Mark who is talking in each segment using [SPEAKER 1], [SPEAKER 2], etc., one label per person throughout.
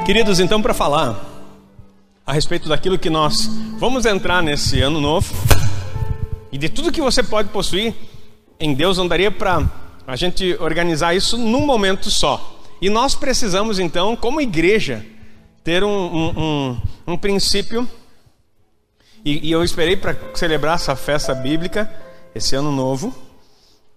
[SPEAKER 1] Queridos, então, para falar a respeito daquilo que nós vamos entrar nesse ano novo e de tudo que você pode possuir em Deus, não daria para a gente organizar isso num momento só. E nós precisamos, então, como igreja, ter um, um, um, um princípio. E, e, eu esperei para celebrar essa festa bíblica, esse ano novo,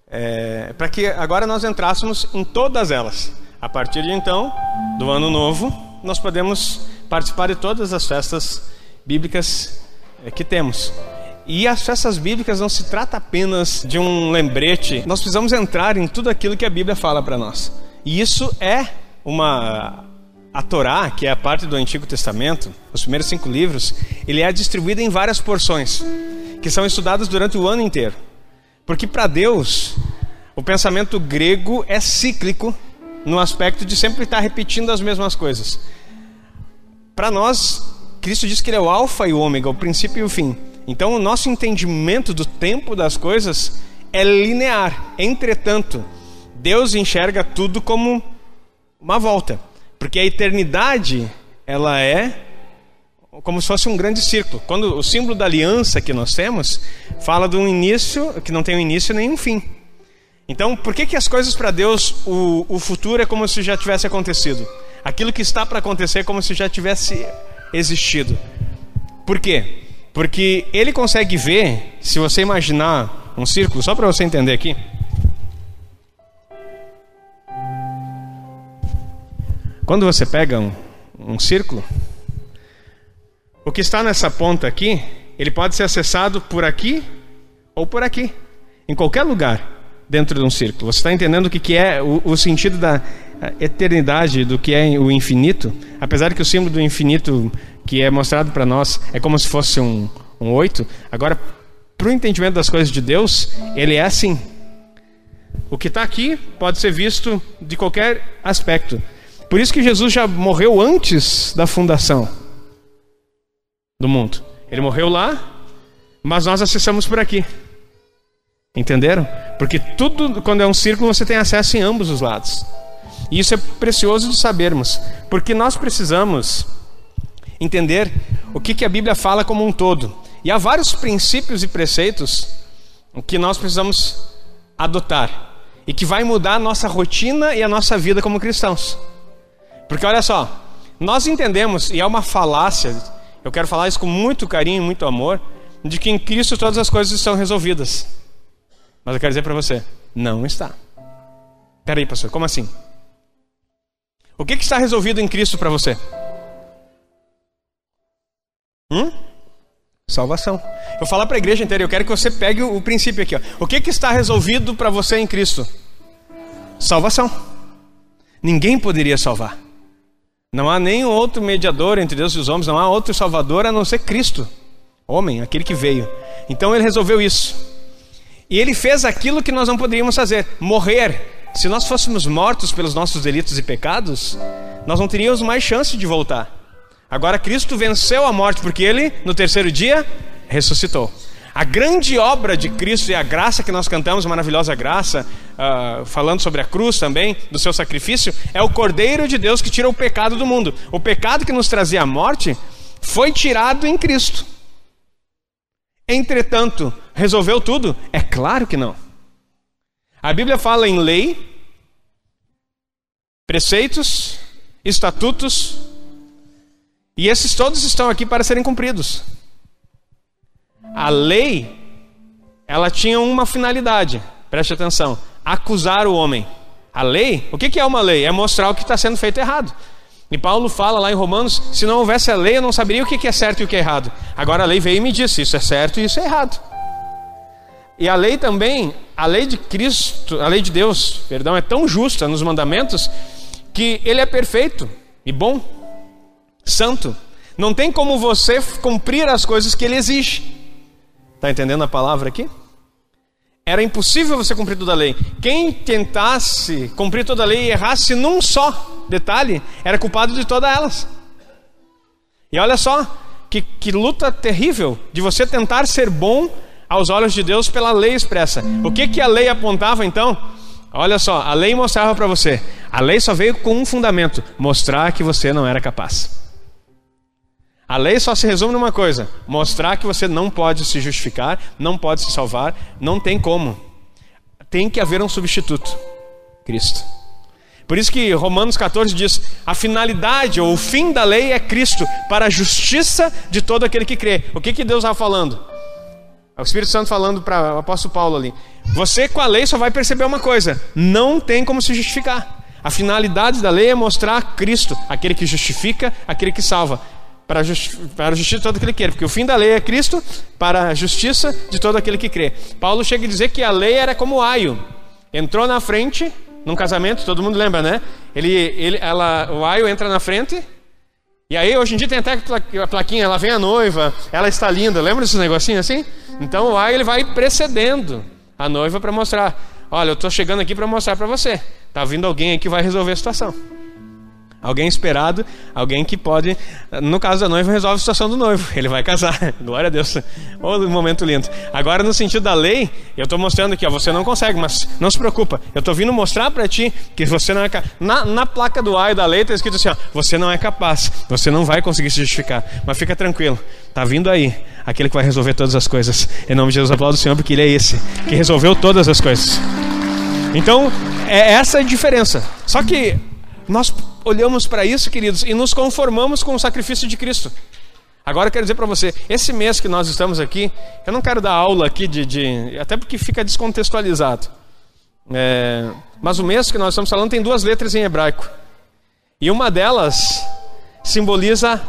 [SPEAKER 1] é, para que agora nós entrássemos em todas elas. A partir de então, do ano novo, nós podemos participar de todas as festas bíblicas é, que temos. E as festas bíblicas não se trata apenas de um lembrete, nós precisamos entrar em tudo aquilo que a Bíblia fala para nós. E isso é uma a Torá, que é a parte do Antigo Testamento, os primeiros cinco livros, ele é distribuído em várias porções que são estudadas durante o ano inteiro. Porque para Deus, o pensamento grego é cíclico no aspecto de sempre estar repetindo as mesmas coisas. Para nós, Cristo diz que ele é o alfa e o ômega, o princípio e o fim. Então, o nosso entendimento do tempo das coisas é linear. Entretanto, Deus enxerga tudo como uma volta, porque a eternidade ela é como se fosse um grande círculo. Quando o símbolo da aliança que nós temos fala de um início que não tem um início nem um fim. Então, por que que as coisas para Deus o, o futuro é como se já tivesse acontecido? Aquilo que está para acontecer como se já tivesse existido. Por quê? Porque ele consegue ver, se você imaginar um círculo, só para você entender aqui. Quando você pega um, um círculo, o que está nessa ponta aqui, ele pode ser acessado por aqui ou por aqui, em qualquer lugar dentro de um círculo. Você está entendendo o que, que é o, o sentido da eternidade, do que é o infinito? Apesar que o símbolo do infinito que é mostrado para nós é como se fosse um, um. Agora, para o entendimento das coisas de Deus, ele é assim. O que está aqui pode ser visto de qualquer aspecto. Por isso que Jesus já morreu antes da fundação do mundo. Ele morreu lá, mas nós acessamos por aqui. Entenderam? Porque tudo, quando é um círculo, você tem acesso em ambos os lados. E isso é precioso de sabermos, porque nós precisamos entender o que, que a Bíblia fala como um todo. E há vários princípios e preceitos que nós precisamos adotar e que vai mudar a nossa rotina e a nossa vida como cristãos. Porque olha só, nós entendemos, e é uma falácia, eu quero falar isso com muito carinho e muito amor, de que em Cristo todas as coisas estão resolvidas. Mas eu quero dizer para você, não está. Peraí, pastor, como assim? O que, que está resolvido em Cristo para você? Hum? Salvação. Eu falar para a igreja inteira, eu quero que você pegue o, o princípio aqui. Ó. O que, que está resolvido para você em Cristo? Salvação. Ninguém poderia salvar. Não há nenhum outro mediador entre Deus e os homens, não há outro salvador a não ser Cristo, homem, aquele que veio. Então ele resolveu isso. E ele fez aquilo que nós não poderíamos fazer: morrer. Se nós fôssemos mortos pelos nossos delitos e pecados, nós não teríamos mais chance de voltar. Agora Cristo venceu a morte porque ele, no terceiro dia, ressuscitou. A grande obra de Cristo e a graça que nós cantamos, maravilhosa graça, uh, falando sobre a cruz também, do seu sacrifício, é o Cordeiro de Deus que tira o pecado do mundo. O pecado que nos trazia a morte foi tirado em Cristo. Entretanto, resolveu tudo? É claro que não. A Bíblia fala em lei, preceitos, estatutos, e esses todos estão aqui para serem cumpridos. A lei, ela tinha uma finalidade, preste atenção: acusar o homem. A lei, o que é uma lei? É mostrar o que está sendo feito errado. E Paulo fala lá em Romanos: se não houvesse a lei, eu não saberia o que é certo e o que é errado. Agora a lei veio e me disse: isso é certo e isso é errado. E a lei também, a lei de Cristo, a lei de Deus, perdão, é tão justa nos mandamentos que ele é perfeito e bom, santo. Não tem como você cumprir as coisas que ele exige. Está entendendo a palavra aqui? Era impossível você cumprir toda a lei. Quem tentasse cumprir toda a lei e errasse num só detalhe, era culpado de todas elas. E olha só, que, que luta terrível de você tentar ser bom aos olhos de Deus pela lei expressa. O que, que a lei apontava então? Olha só, a lei mostrava para você. A lei só veio com um fundamento: mostrar que você não era capaz. A lei só se resume numa coisa: mostrar que você não pode se justificar, não pode se salvar, não tem como. Tem que haver um substituto: Cristo. Por isso que Romanos 14 diz: a finalidade ou o fim da lei é Cristo, para a justiça de todo aquele que crê. O que, que Deus estava falando? É o Espírito Santo falando para o apóstolo Paulo ali. Você com a lei só vai perceber uma coisa: não tem como se justificar. A finalidade da lei é mostrar Cristo, aquele que justifica, aquele que salva, para justi a justiça de todo aquele que crê. Porque o fim da lei é Cristo, para a justiça de todo aquele que crê. Paulo chega a dizer que a lei era como o aio: entrou na frente, num casamento, todo mundo lembra, né? Ele, ele, ela, o aio entra na frente e aí, hoje em dia tem até a plaquinha, ela vem a noiva, ela está linda. Lembra desses negocinhos assim? Então o ai ele vai precedendo a noiva para mostrar: olha, eu estou chegando aqui para mostrar para você. Está vindo alguém aí que vai resolver a situação. Alguém esperado, alguém que pode, no caso da noiva, resolve a situação do noivo. Ele vai casar. Glória a Deus. Oh, momento lindo. Agora, no sentido da lei, eu estou mostrando aqui, ó, você não consegue, mas não se preocupa. Eu estou vindo mostrar para ti que você não é capaz. Na, na placa do A e da lei está escrito assim: ó, você não é capaz, você não vai conseguir se justificar. Mas fica tranquilo, está vindo aí aquele que vai resolver todas as coisas. Em nome de Jesus, aplaudo o Senhor, porque Ele é esse que resolveu todas as coisas. Então, é essa a diferença. Só que nós olhamos para isso, queridos, e nos conformamos com o sacrifício de Cristo. Agora eu quero dizer para você, esse mês que nós estamos aqui, eu não quero dar aula aqui de, de até porque fica descontextualizado. É, mas o mês que nós estamos falando tem duas letras em hebraico. E uma delas simboliza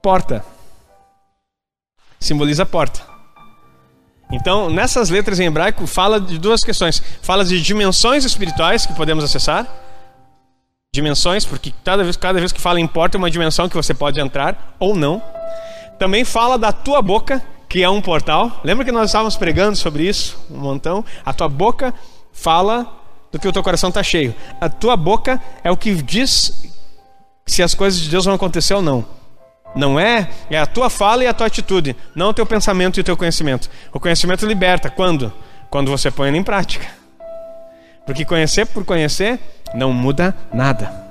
[SPEAKER 1] porta. Simboliza porta. Então, nessas letras em hebraico, fala de duas questões. Fala de dimensões espirituais que podemos acessar dimensões, porque cada vez, cada vez que fala em porta é uma dimensão que você pode entrar ou não. Também fala da tua boca, que é um portal. Lembra que nós estávamos pregando sobre isso um montão? A tua boca fala do que o teu coração está cheio. A tua boca é o que diz se as coisas de Deus vão acontecer ou não. Não é, é a tua fala e a tua atitude, não o teu pensamento e o teu conhecimento. O conhecimento liberta. Quando? Quando você põe ele em prática. Porque conhecer por conhecer não muda nada.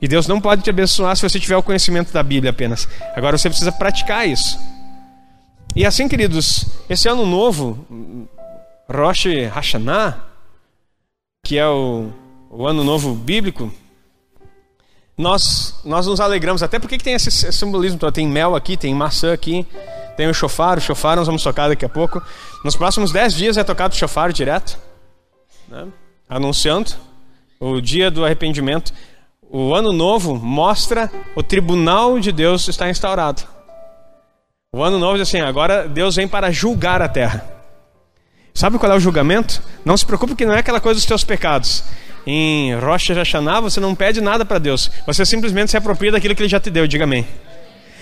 [SPEAKER 1] E Deus não pode te abençoar se você tiver o conhecimento da Bíblia apenas. Agora você precisa praticar isso. E assim, queridos, esse ano novo, Rosh Hashanah, que é o, o ano novo bíblico, nós, nós nos alegramos, até porque tem esse, esse simbolismo, tem mel aqui, tem maçã aqui, tem o chofar, o chofar nós vamos tocar daqui a pouco. Nos próximos dez dias é tocado o chofar direto, né? anunciando o dia do arrependimento, o ano novo mostra o tribunal de Deus está instaurado. O ano novo diz assim: agora Deus vem para julgar a terra. Sabe qual é o julgamento? Não se preocupe que não é aquela coisa dos teus pecados. Em Rocha Hashanah você não pede nada para Deus. Você simplesmente se apropria daquilo que Ele já te deu. Diga amém.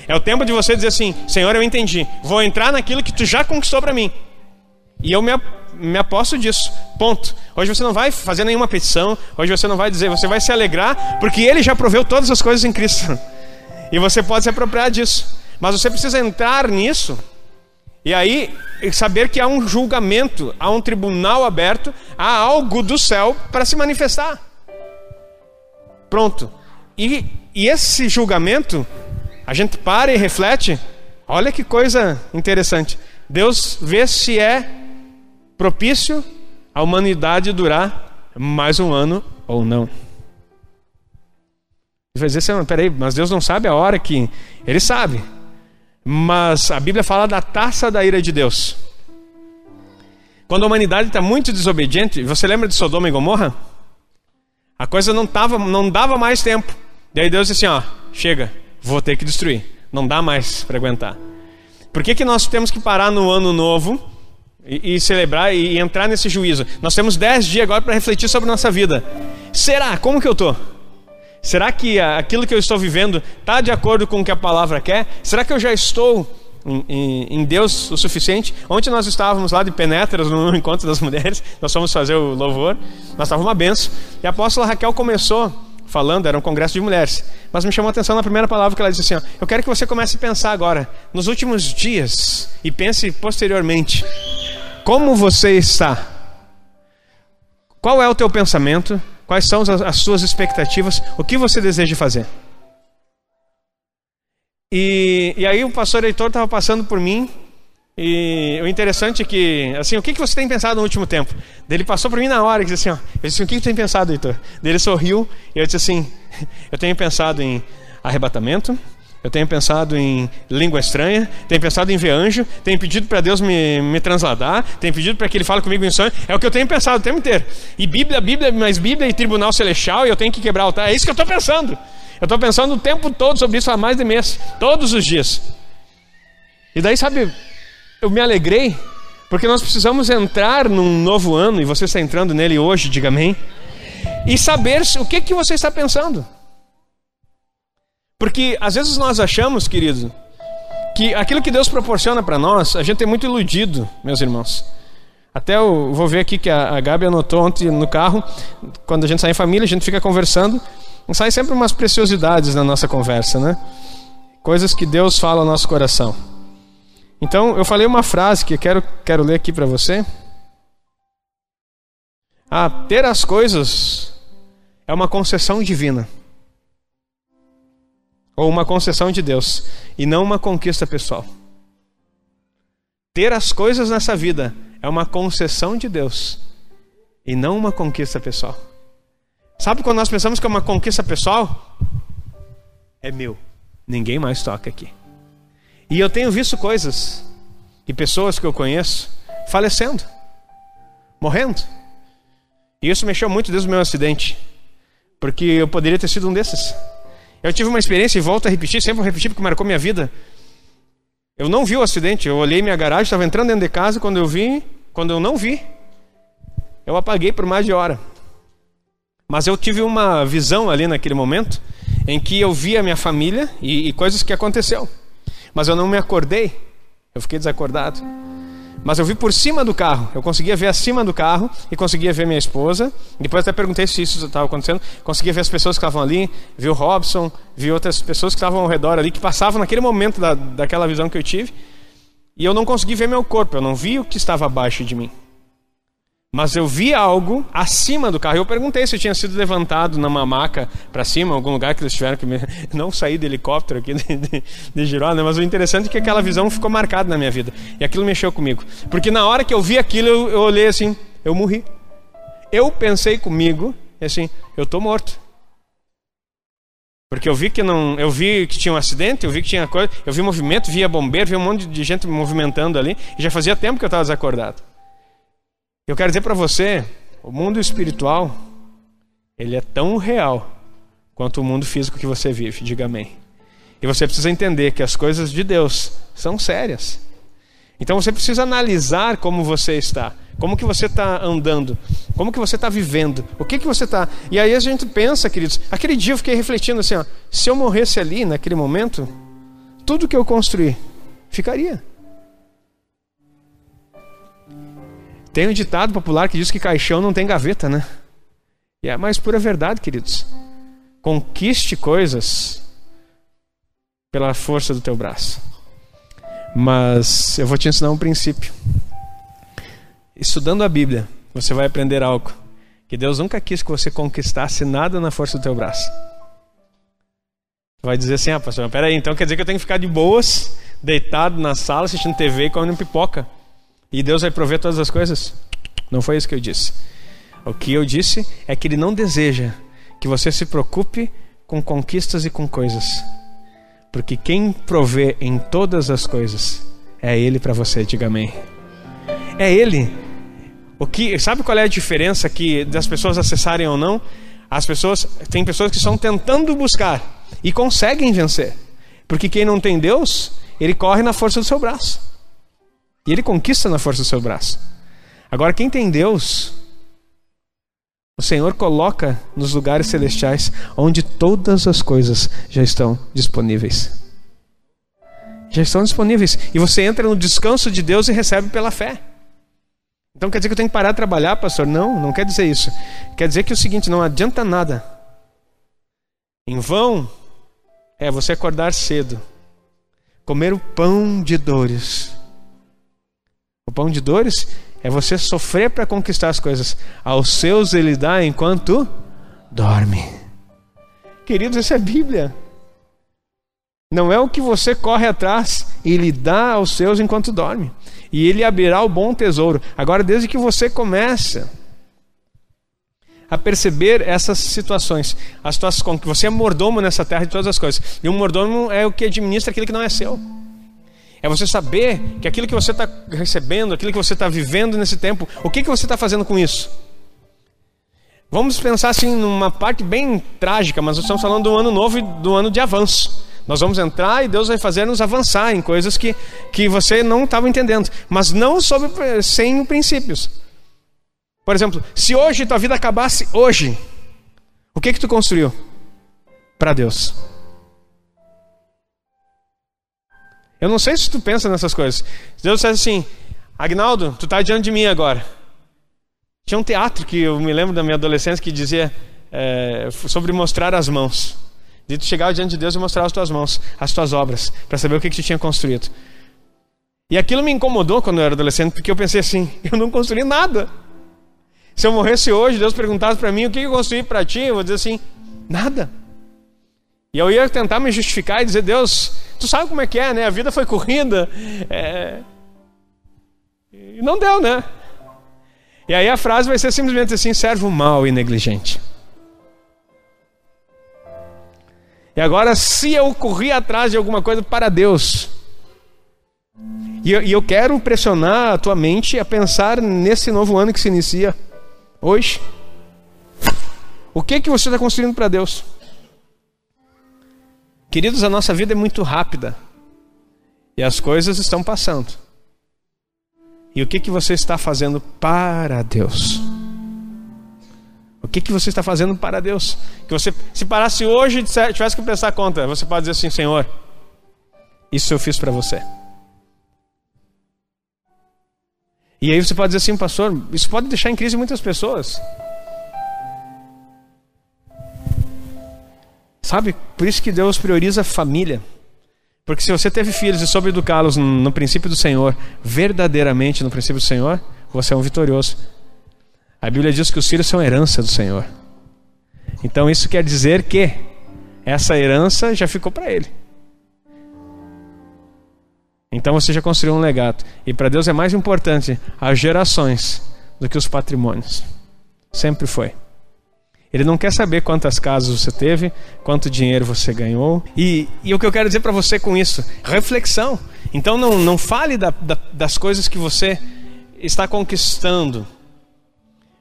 [SPEAKER 1] É o tempo de você dizer assim: Senhor, eu entendi. Vou entrar naquilo que Tu já conquistou para mim. E eu me me aposto disso. Ponto. Hoje você não vai fazer nenhuma petição, hoje você não vai dizer, você vai se alegrar, porque ele já proveu todas as coisas em Cristo. E você pode se apropriar disso. Mas você precisa entrar nisso e aí saber que há um julgamento, há um tribunal aberto, há algo do céu para se manifestar. Pronto. E, e esse julgamento, a gente para e reflete. Olha que coisa interessante. Deus vê se é propício a humanidade durar mais um ano ou não. Você vai dizer assim, peraí, mas Deus não sabe a hora que. Ele sabe. Mas a Bíblia fala da taça da ira de Deus. Quando a humanidade está muito desobediente, você lembra de Sodoma e Gomorra? A coisa não, tava, não dava mais tempo. Daí Deus disse assim: ó, chega, vou ter que destruir. Não dá mais para aguentar. Por que, que nós temos que parar no ano novo e, celebrar e entrar nesse juízo. Nós temos dez dias agora para refletir sobre nossa vida. Será? Como que eu estou? Será que aquilo que eu estou vivendo está de acordo com o que a palavra quer? Será que eu já estou em, em, em, Deus o suficiente? Ontem nós estávamos lá de Penetras no encontro das mulheres, nós fomos fazer o louvor, nós estávamos uma benção. E a apóstola Raquel começou falando, era um congresso de mulheres, mas me chamou a atenção na primeira palavra que ela disse assim: ó, Eu quero que você comece a pensar agora, nos últimos dias, e pense posteriormente como você está? Qual é o teu pensamento? Quais são as suas expectativas? O que você deseja fazer? E, e aí o pastor Heitor estava passando por mim e o interessante é que, assim, o que, que você tem pensado no último tempo? Ele passou por mim na hora e disse assim, ó, eu disse, o que, que tem pensado, Heitor? Ele sorriu e eu disse assim, eu tenho pensado em arrebatamento, eu tenho pensado em língua estranha, tenho pensado em ver anjo, tenho pedido para Deus me, me transladar, tenho pedido para que Ele fale comigo em sonho. É o que eu tenho pensado o tempo inteiro. E Bíblia, Bíblia, mais Bíblia e tribunal celestial, e eu tenho que quebrar o altar. É isso que eu estou pensando. Eu estou pensando o tempo todo sobre isso há mais de mês, todos os dias. E daí, sabe, eu me alegrei, porque nós precisamos entrar num novo ano, e você está entrando nele hoje, diga amém, e saber o que, que você está pensando. Porque às vezes nós achamos, querido, que aquilo que Deus proporciona para nós, a gente é muito iludido, meus irmãos. Até eu vou ver aqui que a, Gabi anotou ontem no carro, quando a gente sai em família, a gente fica conversando, sai sempre umas preciosidades na nossa conversa, né? Coisas que Deus fala ao nosso coração. Então, eu falei uma frase que quero, quero ler aqui para você. Ah, ter as coisas é uma concessão divina. Ou uma concessão de Deus. E não uma conquista pessoal. Ter as coisas nessa vida é uma concessão de Deus. E não uma conquista pessoal. Sabe quando nós pensamos que é uma conquista pessoal? É meu. Ninguém mais toca aqui. E eu tenho visto coisas e pessoas que eu conheço falecendo, morrendo. E isso mexeu muito desde o meu acidente, porque eu poderia ter sido um desses. Eu tive uma experiência e volto a repetir, sempre vou repetir porque marcou minha vida. Eu não vi o acidente, eu olhei minha garagem, estava entrando dentro de casa, quando eu vi, quando eu não vi, eu apaguei por mais de hora. Mas eu tive uma visão ali naquele momento em que eu vi a minha família e, e coisas que aconteceu. Mas eu não me acordei. Eu fiquei desacordado. Mas eu vi por cima do carro. Eu conseguia ver acima do carro e conseguia ver minha esposa. Depois até perguntei se isso estava acontecendo. Conseguia ver as pessoas que estavam ali, vi o Robson, vi outras pessoas que estavam ao redor ali, que passavam naquele momento da, daquela visão que eu tive. E eu não consegui ver meu corpo, eu não vi o que estava abaixo de mim. Mas eu vi algo acima do carro. Eu perguntei se tinha sido levantado numa maca para cima, algum lugar que eles tiveram que me... não sair de helicóptero aqui de, de, de Girona. Mas o interessante é que aquela visão ficou marcada na minha vida. E aquilo mexeu comigo. Porque na hora que eu vi aquilo, eu, eu olhei assim, eu morri. Eu pensei comigo, assim, eu estou morto. Porque eu vi que não, eu vi que tinha um acidente, eu vi que tinha coisa, eu vi movimento, via bombeiro, vi um monte de gente movimentando ali, e já fazia tempo que eu estava desacordado. Eu quero dizer para você, o mundo espiritual, ele é tão real quanto o mundo físico que você vive, diga amém. E você precisa entender que as coisas de Deus são sérias. Então você precisa analisar como você está, como que você está andando, como que você está vivendo, o que que você está. E aí a gente pensa, queridos, aquele dia eu fiquei refletindo assim, ó, se eu morresse ali naquele momento, tudo que eu construí ficaria. Tem um ditado popular que diz que caixão não tem gaveta, né? E é a mais pura verdade, queridos. Conquiste coisas pela força do teu braço. Mas eu vou te ensinar um princípio. Estudando a Bíblia, você vai aprender algo. Que Deus nunca quis que você conquistasse nada na força do teu braço. Vai dizer assim, ah, pastor, peraí, então quer dizer que eu tenho que ficar de boas, deitado na sala, assistindo TV e comendo pipoca. E Deus vai prover todas as coisas? Não foi isso que eu disse. O que eu disse é que Ele não deseja que você se preocupe com conquistas e com coisas. Porque quem provê em todas as coisas é Ele para você, diga amém. É Ele. O que, sabe qual é a diferença que das pessoas acessarem ou não? As pessoas, tem pessoas que estão tentando buscar e conseguem vencer. Porque quem não tem Deus, ele corre na força do seu braço. E ele conquista na força do seu braço. Agora, quem tem Deus, o Senhor coloca nos lugares celestiais onde todas as coisas já estão disponíveis. Já estão disponíveis. E você entra no descanso de Deus e recebe pela fé. Então quer dizer que eu tenho que parar de trabalhar, pastor? Não, não quer dizer isso. Quer dizer que é o seguinte: não adianta nada. Em vão é você acordar cedo, comer o pão de dores o pão de dores é você sofrer para conquistar as coisas. Aos seus ele dá enquanto dorme. Queridos, isso é Bíblia. Não é o que você corre atrás, ele dá aos seus enquanto dorme. E ele abrirá o bom tesouro. Agora, desde que você começa a perceber essas situações, as que você é mordomo nessa terra de todas as coisas. E um mordomo é o que administra aquilo que não é seu. É você saber que aquilo que você está recebendo, aquilo que você está vivendo nesse tempo, o que, que você está fazendo com isso? Vamos pensar assim numa parte bem trágica, mas estamos falando do ano novo e do ano de avanço. Nós vamos entrar e Deus vai fazer nos avançar em coisas que, que você não estava entendendo, mas não sobre, sem princípios. Por exemplo, se hoje tua vida acabasse hoje, o que que tu construiu para Deus? Eu não sei se tu pensa nessas coisas. Deus dissesse assim, Agnaldo, tu está diante de mim agora. Tinha um teatro que eu me lembro da minha adolescência que dizia é, sobre mostrar as mãos. De tu chegar diante de Deus e mostrar as tuas mãos, as tuas obras, para saber o que, que tu tinha construído. E aquilo me incomodou quando eu era adolescente, porque eu pensei assim: eu não construí nada. Se eu morresse hoje, Deus perguntasse para mim o que eu construí para ti, eu vou dizer assim: nada. E eu ia tentar me justificar e dizer: Deus, tu sabe como é que é, né? A vida foi corrida. É... E não deu, né? E aí a frase vai ser simplesmente assim: servo mau e negligente. E agora, se eu corri atrás de alguma coisa para Deus, e eu, e eu quero pressionar a tua mente a pensar nesse novo ano que se inicia hoje. O que que você está construindo para Deus? Queridos, a nossa vida é muito rápida e as coisas estão passando. E o que que você está fazendo para Deus? O que, que você está fazendo para Deus? Que você, se parasse hoje e tivesse que prestar conta, você pode dizer assim: Senhor, isso eu fiz para você. E aí você pode dizer assim, pastor, isso pode deixar em crise muitas pessoas. Sabe? Por isso que Deus prioriza a família. Porque se você teve filhos e soube educá-los no princípio do Senhor, verdadeiramente no princípio do Senhor, você é um vitorioso. A Bíblia diz que os filhos são herança do Senhor. Então isso quer dizer que essa herança já ficou para ele. Então você já construiu um legado. E para Deus é mais importante as gerações do que os patrimônios. Sempre foi. Ele não quer saber quantas casas você teve, quanto dinheiro você ganhou. E, e o que eu quero dizer para você com isso? Reflexão. Então não, não fale da, da, das coisas que você está conquistando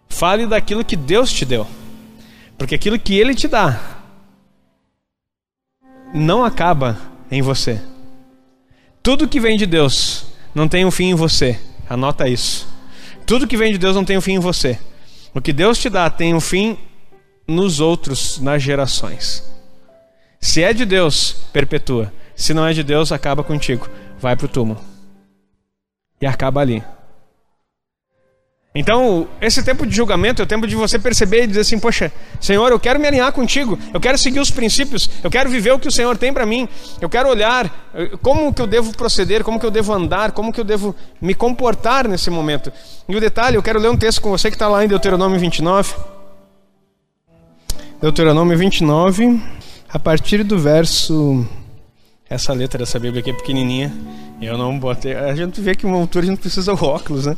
[SPEAKER 1] Fale daquilo que Deus te deu. Porque aquilo que Ele te dá não acaba em você. Tudo que vem de Deus não tem um fim em você. Anota isso. Tudo que vem de Deus não tem um fim em você. O que Deus te dá tem um fim nos outros, nas gerações. Se é de Deus, perpetua. Se não é de Deus, acaba contigo. Vai para o túmulo. E acaba ali. Então, esse tempo de julgamento é o tempo de você perceber e dizer assim: Poxa, Senhor, eu quero me alinhar contigo, eu quero seguir os princípios, eu quero viver o que o Senhor tem para mim, eu quero olhar eh, como que eu devo proceder, como que eu devo andar, como que eu devo me comportar nesse momento. E o detalhe, eu quero ler um texto com você que está lá em Deuteronômio 29. Deuteronômio 29, a partir do verso. Essa letra dessa Bíblia aqui é pequenininha, eu não botei. A gente vê que uma altura a gente precisa de óculos, né?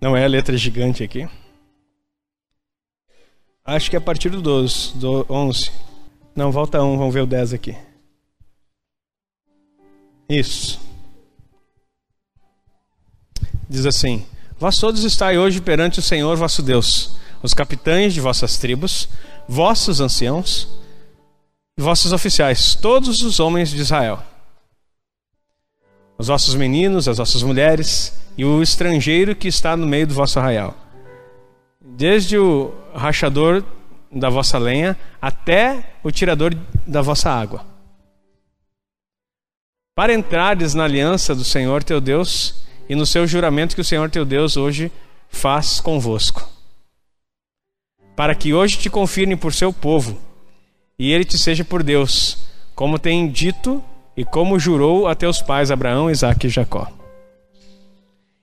[SPEAKER 1] Não é a letra gigante aqui. Acho que é a partir do 12, do 11. Não, volta um, vamos ver o 10 aqui. Isso. Diz assim: Vós todos estáis hoje perante o Senhor vosso Deus, os capitães de vossas tribos, vossos anciãos vossos oficiais, todos os homens de Israel. Os vossos meninos, as vossas mulheres, e o estrangeiro que está no meio do vosso arraial. Desde o rachador da vossa lenha até o tirador da vossa água. Para entrares na aliança do Senhor teu Deus e no seu juramento que o Senhor teu Deus hoje faz convosco. Para que hoje te confirme por seu povo e ele te seja por Deus, como tem dito e como jurou a teus pais Abraão, Isaque e Jacó.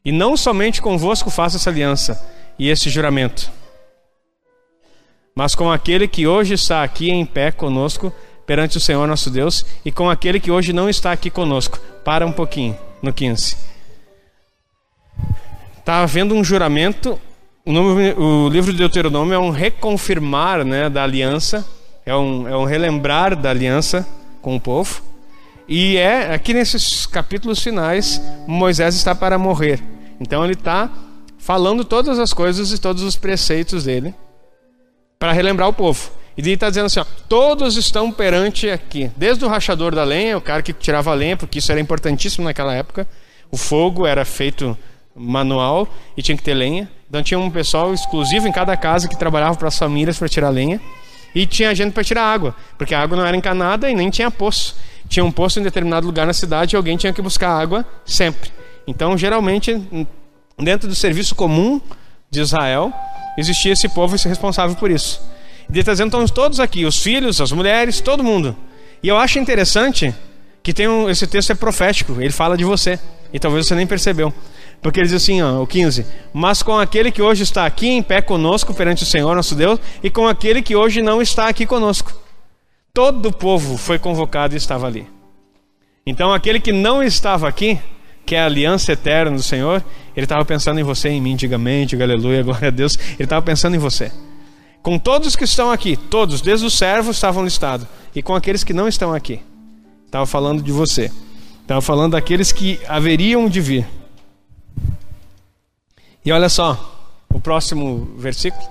[SPEAKER 1] E não somente convosco faço essa aliança e esse juramento, mas com aquele que hoje está aqui em pé conosco perante o Senhor nosso Deus e com aquele que hoje não está aqui conosco. Para um pouquinho, no 15. Está havendo um juramento. O, nome, o, livro de Deuteronômio é um reconfirmar né, da aliança, é um, é um relembrar da aliança com o povo. E é aqui nesses capítulos finais, Moisés está para morrer. Então ele está falando todas as coisas e todos os preceitos dele para relembrar o povo. E ele está dizendo assim: ó, todos estão perante aqui, desde o rachador da lenha, o cara que tirava a lenha, porque isso era importantíssimo naquela época. O fogo era feito manual e tinha que ter lenha. Então tinha um pessoal exclusivo em cada casa que trabalhava para as famílias para tirar lenha. E tinha gente para tirar água, porque a água não era encanada e nem tinha poço tinha um poço em determinado lugar na cidade e alguém tinha que buscar água sempre. Então, geralmente, dentro do serviço comum de Israel, existia esse povo responsável por isso. Ele está dizendo, estão todos aqui, os filhos, as mulheres, todo mundo. E eu acho interessante que tem um, esse texto é profético, ele fala de você. E talvez você nem percebeu. Porque ele diz assim, ó, o 15: Mas com aquele que hoje está aqui em pé conosco perante o Senhor nosso Deus, e com aquele que hoje não está aqui conosco. Todo o povo foi convocado e estava ali. Então, aquele que não estava aqui, que é a aliança eterna do Senhor, ele estava pensando em você, em mim, diga amém, diga aleluia, glória a Deus. Ele estava pensando em você. Com todos que estão aqui, todos, desde os servos estavam listados, e com aqueles que não estão aqui, estava falando de você. Estava falando daqueles que haveriam de vir. E olha só, o próximo versículo.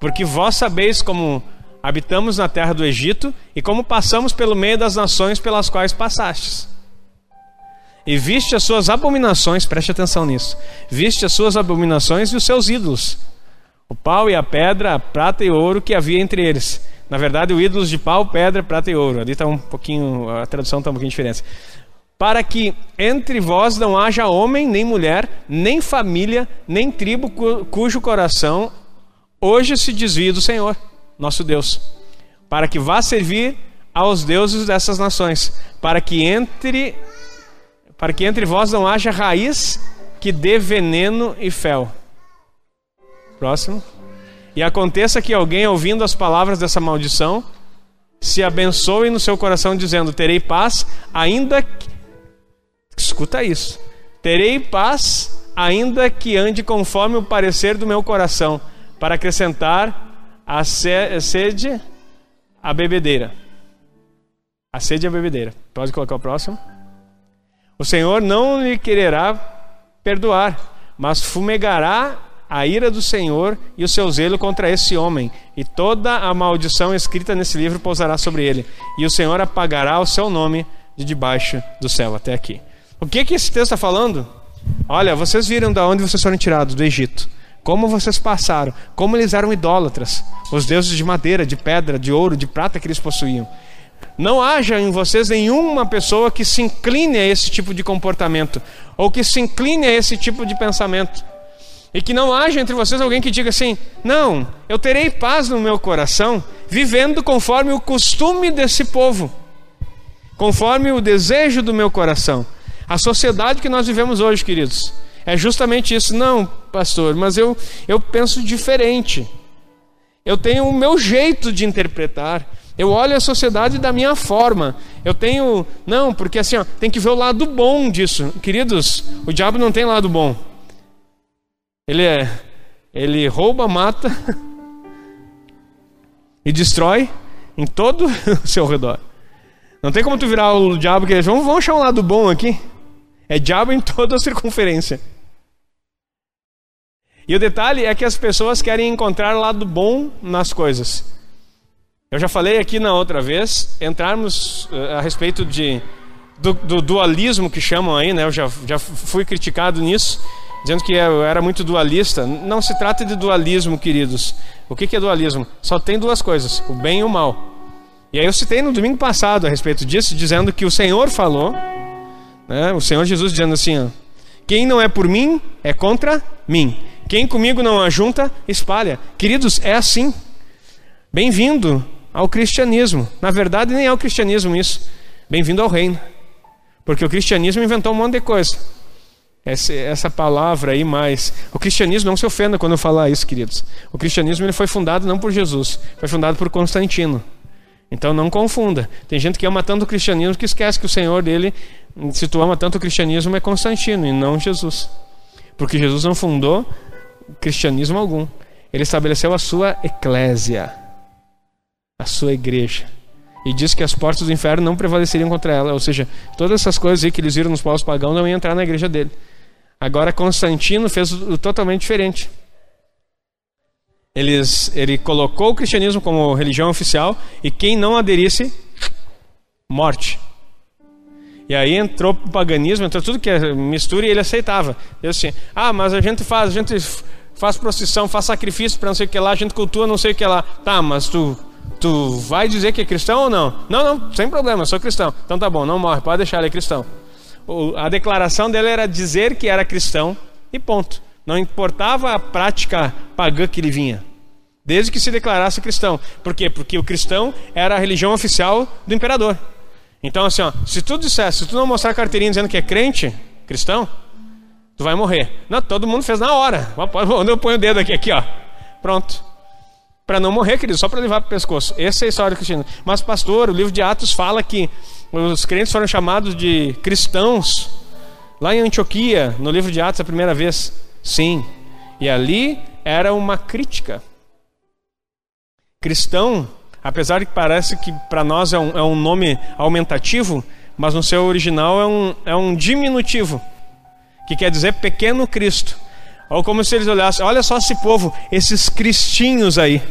[SPEAKER 1] Porque vós sabeis como habitamos na terra do Egito e como passamos pelo meio das nações pelas quais passastes. E viste as suas abominações, preste atenção nisso. Viste as suas abominações e os seus ídolos. O pau e a pedra, a prata e ouro que havia entre eles. Na verdade, o ídolos de pau, pedra, prata e ouro. Ali está um pouquinho, a tradução está um pouquinho diferente. Para que entre vós não haja homem, nem mulher, nem família, nem tribo cujo coração hoje se desvie do Senhor nosso Deus, para que vá servir aos deuses dessas nações, para que entre para que entre vós não haja raiz que dê veneno e fel. Próximo. E aconteça que alguém ouvindo as palavras dessa maldição se abençoe no seu coração dizendo: terei paz, ainda que... escuta isso. Terei paz, ainda que ande conforme o parecer do meu coração, para acrescentar a sede, a bebedeira. A sede a bebedeira. Pode colocar o próximo? O Senhor não lhe quererá perdoar, mas fumegará a ira do Senhor e o seu zelo contra esse homem, e toda a maldição escrita nesse livro pousará sobre ele, e o Senhor apagará o seu nome de debaixo do céu até aqui. O que que esse texto está falando? Olha, vocês viram da onde vocês foram tirados do Egito como vocês passaram, como eles eram idólatras, os deuses de madeira, de pedra, de ouro, de prata que eles possuíam. Não haja em vocês nenhuma pessoa que se incline a esse tipo de comportamento, ou que se incline a esse tipo de pensamento. E que não haja entre vocês alguém que diga assim: não, eu terei paz no meu coração, vivendo conforme o costume desse povo, conforme o desejo do meu coração. A sociedade que nós vivemos hoje, queridos, é justamente isso. Não, pastor, mas eu, eu penso diferente. Eu tenho o meu jeito de interpretar. Eu olho a sociedade da minha forma. Eu tenho. Não, porque assim, ó, tem que ver o lado bom disso. Queridos, o diabo não tem lado bom. Ele é. Ele rouba, mata e destrói em todo o seu redor. Não tem como tu virar o diabo que vamos, vamos achar um lado bom aqui. É diabo em toda a circunferência. E o detalhe é que as pessoas querem encontrar o lado bom nas coisas. Eu já falei aqui na outra vez, entrarmos uh, a respeito de, do, do, dualismo que chamam aí, né? Eu já, já fui criticado nisso, dizendo que eu era muito dualista. Não se trata de dualismo, queridos. O que, que é dualismo? Só tem duas coisas: o bem e o mal. E aí eu citei no domingo passado a respeito disso, dizendo que o Senhor falou, né? o Senhor Jesus dizendo assim: ó, quem não é por mim é contra mim. Quem comigo não ajunta, espalha. Queridos, é assim. Bem-vindo ao cristianismo. Na verdade, nem é o cristianismo isso. Bem-vindo ao reino. Porque o cristianismo inventou um monte de coisa. essa, essa palavra aí mais. O cristianismo, não se ofenda quando eu falar isso, queridos. O cristianismo ele foi fundado não por Jesus, foi fundado por Constantino. Então não confunda. Tem gente que ama tanto o cristianismo que esquece que o Senhor dele, se tu ama tanto o cristianismo, é Constantino e não Jesus. Porque Jesus não fundou cristianismo algum. Ele estabeleceu a sua eclésia, a sua igreja. E diz que as portas do inferno não prevaleceriam contra ela. Ou seja, todas essas coisas que eles viram nos povos pagãos não iam entrar na igreja dele. Agora Constantino fez o totalmente diferente. Eles, ele colocou o cristianismo como religião oficial e quem não aderisse, morte. E aí entrou o paganismo, entrou tudo que é mistura e ele aceitava. Ele assim, ah, mas a gente faz, a gente faz procissão, faz sacrifício para não sei o que lá, a gente cultua não sei o que lá. Tá, mas tu, tu vai dizer que é cristão ou não? Não, não, sem problema, sou cristão. Então tá bom, não morre, pode deixar ele é cristão. A declaração dele era dizer que era cristão e ponto. Não importava a prática pagã que ele vinha. Desde que se declarasse cristão. Por quê? Porque o cristão era a religião oficial do imperador. Então, assim, ó, se tu dissesse, se tu não mostrar a carteirinha dizendo que é crente, cristão, tu vai morrer. Não, todo mundo fez na hora. Onde eu ponho o dedo aqui, aqui, ó. Pronto. Para não morrer, querido, só para levar para o pescoço. Essa é a história do cristianismo. Mas, pastor, o livro de Atos fala que os crentes foram chamados de cristãos lá em Antioquia, no livro de Atos, a primeira vez. Sim. E ali era uma crítica. Cristão, apesar de que parece que para nós é um, é um nome aumentativo, mas no seu original é um, é um diminutivo que quer dizer pequeno Cristo. Ou como se eles olhassem, olha só esse povo, esses cristinhos aí.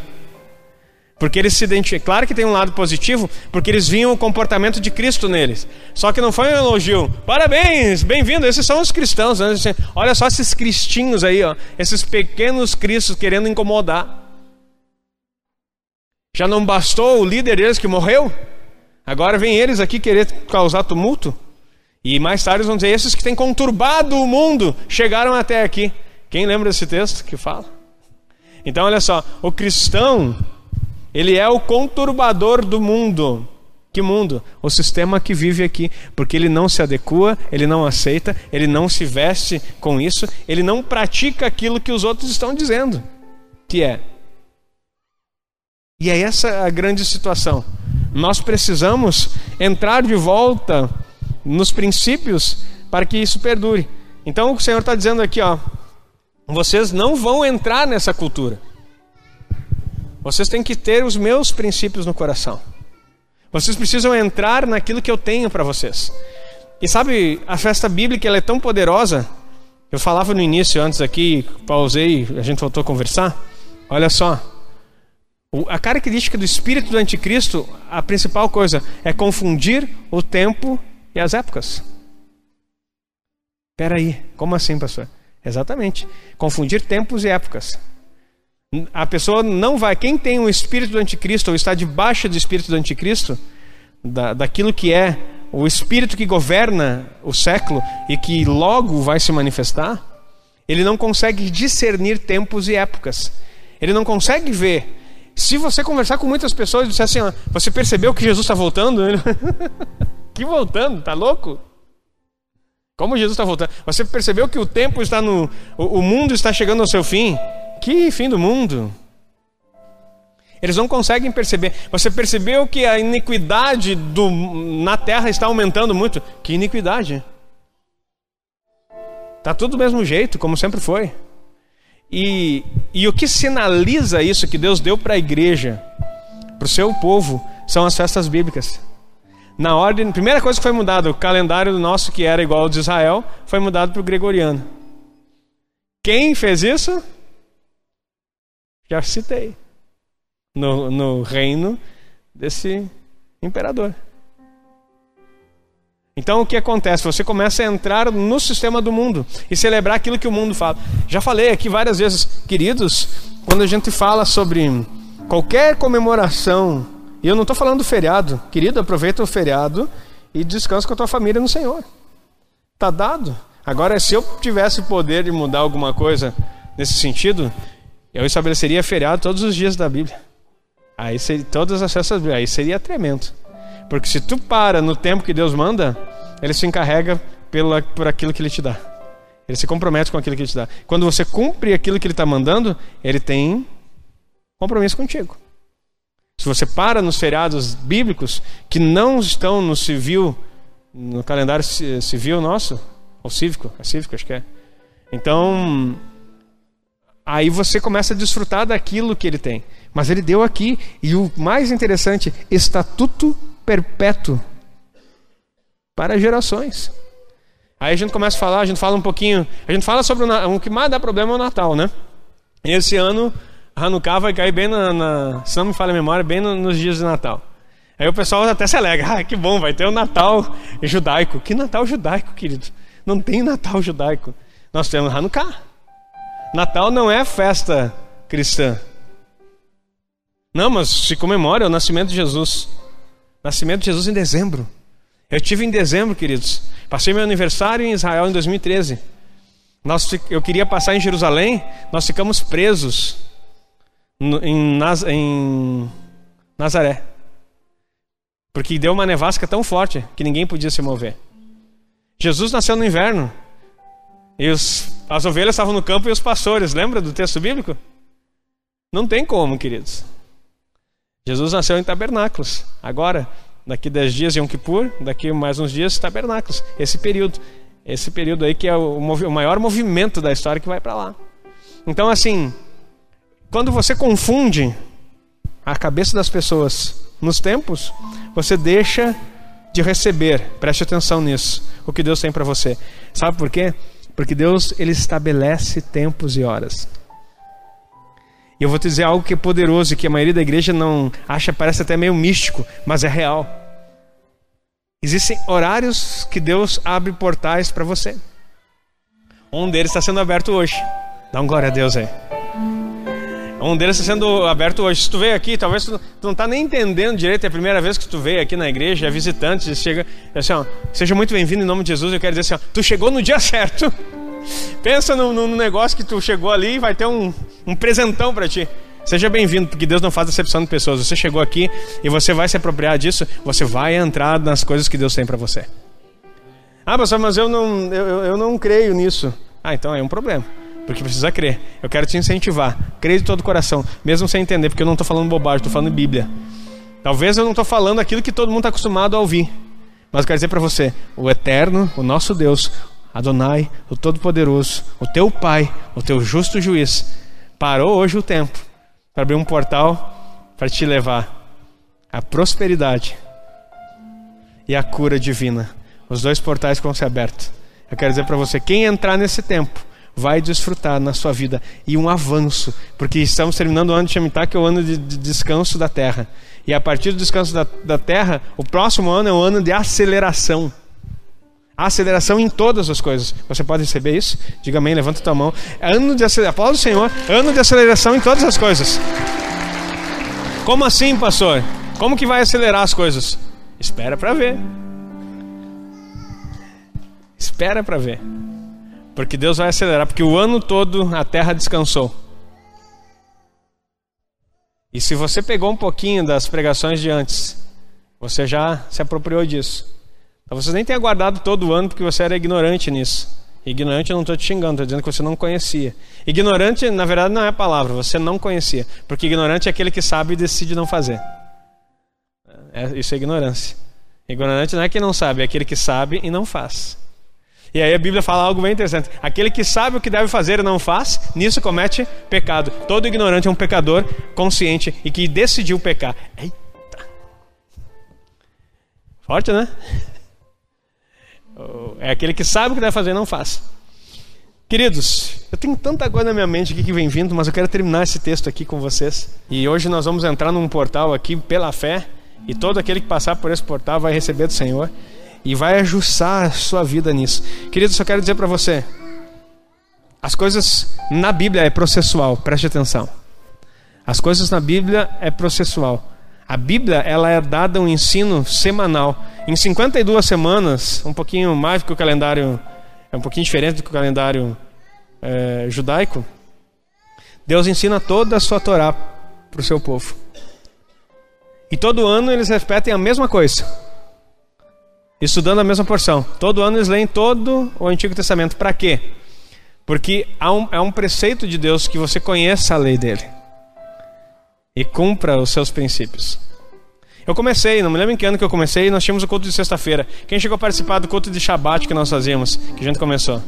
[SPEAKER 1] Porque eles se identificam. Claro que tem um lado positivo, porque eles viam o comportamento de Cristo neles. Só que não foi um elogio. Parabéns, bem-vindo. Esses são os cristãos. Né? Olha só esses cristinhos aí, ó. esses pequenos cristos querendo incomodar. Já não bastou o líder deles que morreu? Agora vem eles aqui querer causar tumulto? E mais tarde vão dizer: esses que têm conturbado o mundo chegaram até aqui. Quem lembra desse texto que fala? Então, olha só: o cristão, ele é o conturbador do mundo. Que mundo? O sistema que vive aqui, porque ele não se adequa, ele não aceita, ele não se veste com isso, ele não pratica aquilo que os outros estão dizendo, que é. E é essa a grande situação. Nós precisamos entrar de volta nos princípios para que isso perdure. Então o Senhor está dizendo aqui, ó, vocês não vão entrar nessa cultura. Vocês têm que ter os meus princípios no coração. Vocês precisam entrar naquilo que eu tenho para vocês. E sabe, a festa bíblica ela é tão poderosa. Eu falava no início, antes aqui, pausei, a gente voltou a conversar. Olha só, a característica do espírito do anticristo, a principal coisa é confundir o tempo e as épocas. Espera aí, como assim, pastor? Exatamente. Confundir tempos e épocas. A pessoa não vai. Quem tem o espírito do anticristo ou está debaixo do espírito do anticristo, da, daquilo que é o espírito que governa o século e que logo vai se manifestar, ele não consegue discernir tempos e épocas. Ele não consegue ver. Se você conversar com muitas pessoas e disser assim, ó, você percebeu que Jesus está voltando? Que voltando, tá louco? Como Jesus está voltando? Você percebeu que o tempo está no. O, o mundo está chegando ao seu fim? Que fim do mundo? Eles não conseguem perceber. Você percebeu que a iniquidade do, na terra está aumentando muito? Que iniquidade? Está tudo do mesmo jeito, como sempre foi. E, e o que sinaliza isso que Deus deu para a igreja, para o seu povo, são as festas bíblicas. Na ordem, primeira coisa que foi mudada, o calendário nosso, que era igual ao de Israel, foi mudado para o gregoriano. Quem fez isso? Já citei. No, no reino desse imperador. Então o que acontece? Você começa a entrar no sistema do mundo e celebrar aquilo que o mundo fala. Já falei aqui várias vezes, queridos, quando a gente fala sobre qualquer comemoração e eu não estou falando do feriado. Querido, aproveita o feriado e descansa com a tua família no Senhor. Está dado. Agora, se eu tivesse o poder de mudar alguma coisa nesse sentido, eu estabeleceria feriado todos os dias da Bíblia. Aí seria, todas as festas aí seria tremendo. Porque se tu para no tempo que Deus manda, ele se encarrega pela, por aquilo que ele te dá. Ele se compromete com aquilo que ele te dá. Quando você cumpre aquilo que ele está mandando, ele tem compromisso contigo. Se você para nos feriados bíblicos que não estão no civil, no calendário civil nosso, ou cívico, é cívico, acho que é. Então, aí você começa a desfrutar daquilo que ele tem. Mas ele deu aqui, e o mais interessante, estatuto perpétuo para gerações. Aí a gente começa a falar, a gente fala um pouquinho, a gente fala sobre o, o que mais dá problema é o Natal, né? Esse ano, Hanukkah vai cair bem na, na se não me falha a memória, bem no, nos dias de Natal. Aí o pessoal até se alegra, ah, que bom, vai ter o Natal judaico. Que Natal judaico, querido? Não tem Natal judaico. Nós temos Hanukkah. Natal não é festa cristã. Não, mas se comemora o nascimento de Jesus. Nascimento de Jesus em dezembro. Eu tive em dezembro, queridos. Passei meu aniversário em Israel em 2013. Nós, eu queria passar em Jerusalém, nós ficamos presos em, Naz, em Nazaré. Porque deu uma nevasca tão forte que ninguém podia se mover. Jesus nasceu no inverno. E os, as ovelhas estavam no campo e os pastores. Lembra do texto bíblico? Não tem como, queridos. Jesus nasceu em tabernáculos. Agora, daqui dez dias Yom Kippur, daqui mais uns dias tabernáculos. Esse período, esse período aí que é o, o maior movimento da história que vai para lá. Então assim, quando você confunde a cabeça das pessoas nos tempos, você deixa de receber. Preste atenção nisso. O que Deus tem para você. Sabe por quê? Porque Deus ele estabelece tempos e horas. E eu vou te dizer algo que é poderoso e que a maioria da igreja não acha, parece até meio místico, mas é real. Existem horários que Deus abre portais para você. Um deles está sendo aberto hoje. Dá um glória a Deus aí. Um deles está sendo aberto hoje. Se tu veio aqui, talvez tu, não está nem entendendo direito, é a primeira vez que tu veio aqui na igreja, é visitante, chega, assim, ó, seja muito bem-vindo em nome de Jesus. Eu quero dizer assim, ó, tu chegou no dia certo. Pensa no, no, negócio que tu chegou ali e vai ter um, um presentão para ti. Seja bem-vindo, porque Deus não faz acepção de pessoas. Você chegou aqui e você vai se apropriar disso, você vai entrar nas coisas que Deus tem para você. Ah, pastor, mas eu não, eu, eu não creio nisso. Ah, então é um problema. Porque precisa crer. Eu quero te incentivar. Creia de todo o coração, mesmo sem entender, porque eu não estou falando bobagem, estou falando Bíblia. Talvez eu não estou falando aquilo que todo mundo está acostumado a ouvir. Mas eu quero dizer para você: o Eterno, o nosso Deus, Adonai, o Todo-Poderoso, o teu Pai, o teu justo juiz, parou hoje o tempo para abrir um portal para te levar à prosperidade e à cura divina. Os dois portais vão ser abertos. Eu quero dizer para você: quem entrar nesse tempo vai desfrutar na sua vida e um avanço, porque estamos terminando o ano de Shemitah, que é o ano de, de descanso da terra. E a partir do descanso da, da terra, o próximo ano é o ano de aceleração aceleração em todas as coisas. Você pode receber isso? Diga amém, levanta tua mão. Ano de aceleração, aplauda o Senhor, ano de aceleração em todas as coisas. Como assim, pastor? Como que vai acelerar as coisas? Espera para ver. Espera para ver. Porque Deus vai acelerar, porque o ano todo a terra descansou. E se você pegou um pouquinho das pregações de antes, você já se apropriou disso. Talvez você nem tenha guardado todo o ano porque você era ignorante nisso. Ignorante eu não estou te xingando, estou dizendo que você não conhecia. Ignorante, na verdade, não é a palavra, você não conhecia. Porque ignorante é aquele que sabe e decide não fazer. É, isso é ignorância. Ignorante não é quem não sabe, é aquele que sabe e não faz. E aí a Bíblia fala algo bem interessante. Aquele que sabe o que deve fazer e não faz, nisso comete pecado. Todo ignorante é um pecador consciente e que decidiu pecar. Eita! Forte, né? É aquele que sabe o que deve fazer e não faz. Queridos, eu tenho tanta coisa na minha mente aqui que vem vindo, mas eu quero terminar esse texto aqui com vocês. E hoje nós vamos entrar num portal aqui pela fé, e todo aquele que passar por esse portal vai receber do Senhor e vai ajustar a sua vida nisso. Queridos, eu quero dizer para você, as coisas na Bíblia é processual, preste atenção. As coisas na Bíblia é processual. A Bíblia ela é dada um ensino semanal. Em 52 semanas, um pouquinho mais do que o calendário, é um pouquinho diferente do que o calendário é, judaico, Deus ensina toda a sua Torá para o seu povo. E todo ano eles repetem a mesma coisa, estudando a mesma porção. Todo ano eles leem todo o Antigo Testamento. Para quê? Porque há um, é um preceito de Deus que você conheça a lei dele e cumpra os seus princípios. Eu comecei, não me lembro em que ano que eu comecei, nós tínhamos o culto de sexta-feira. Quem chegou a participar do culto de Shabat que nós fazíamos, que a gente começou?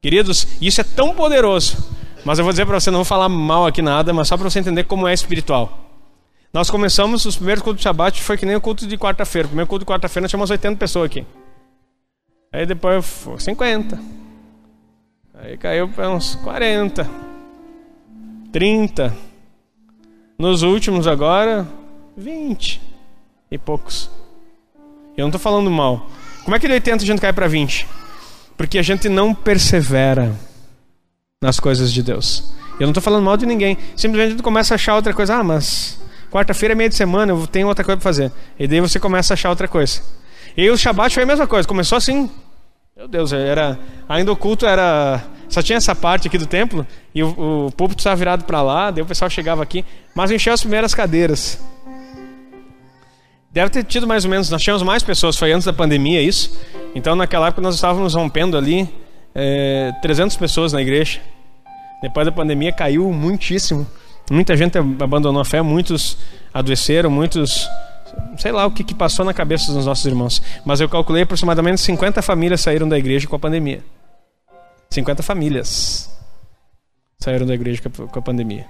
[SPEAKER 1] Queridos, isso é tão poderoso. Mas eu vou dizer para você, não vou falar mal aqui nada, mas só para você entender como é espiritual. Nós começamos, os primeiros cultos de Shabat foi que nem o culto de quarta-feira. O primeiro culto de quarta-feira nós tínhamos 80 pessoas aqui. Aí depois foi 50. Aí caiu para uns 40. 30. Nos últimos agora, 20 e poucos. Eu não estou falando mal. Como é que de 80 a gente cai para 20? Porque a gente não persevera nas coisas de Deus. Eu não estou falando mal de ninguém. Simplesmente a gente começa a achar outra coisa. Ah, mas quarta-feira é meio de semana, eu tenho outra coisa para fazer. E daí você começa a achar outra coisa. E o Shabat foi a mesma coisa. Começou assim. Meu Deus, era ainda o culto era só tinha essa parte aqui do templo e o, o púlpito estava virado para lá, daí o pessoal chegava aqui, mas encheu as primeiras cadeiras. Deve ter tido mais ou menos, nós tínhamos mais pessoas, foi antes da pandemia isso. Então naquela época nós estávamos rompendo ali é, 300 pessoas na igreja. Depois da pandemia caiu muitíssimo. Muita gente abandonou a fé, muitos adoeceram, muitos. Sei lá o que, que passou na cabeça dos nossos irmãos. Mas eu calculei aproximadamente 50 famílias saíram da igreja com a pandemia. 50 famílias saíram da igreja com a pandemia.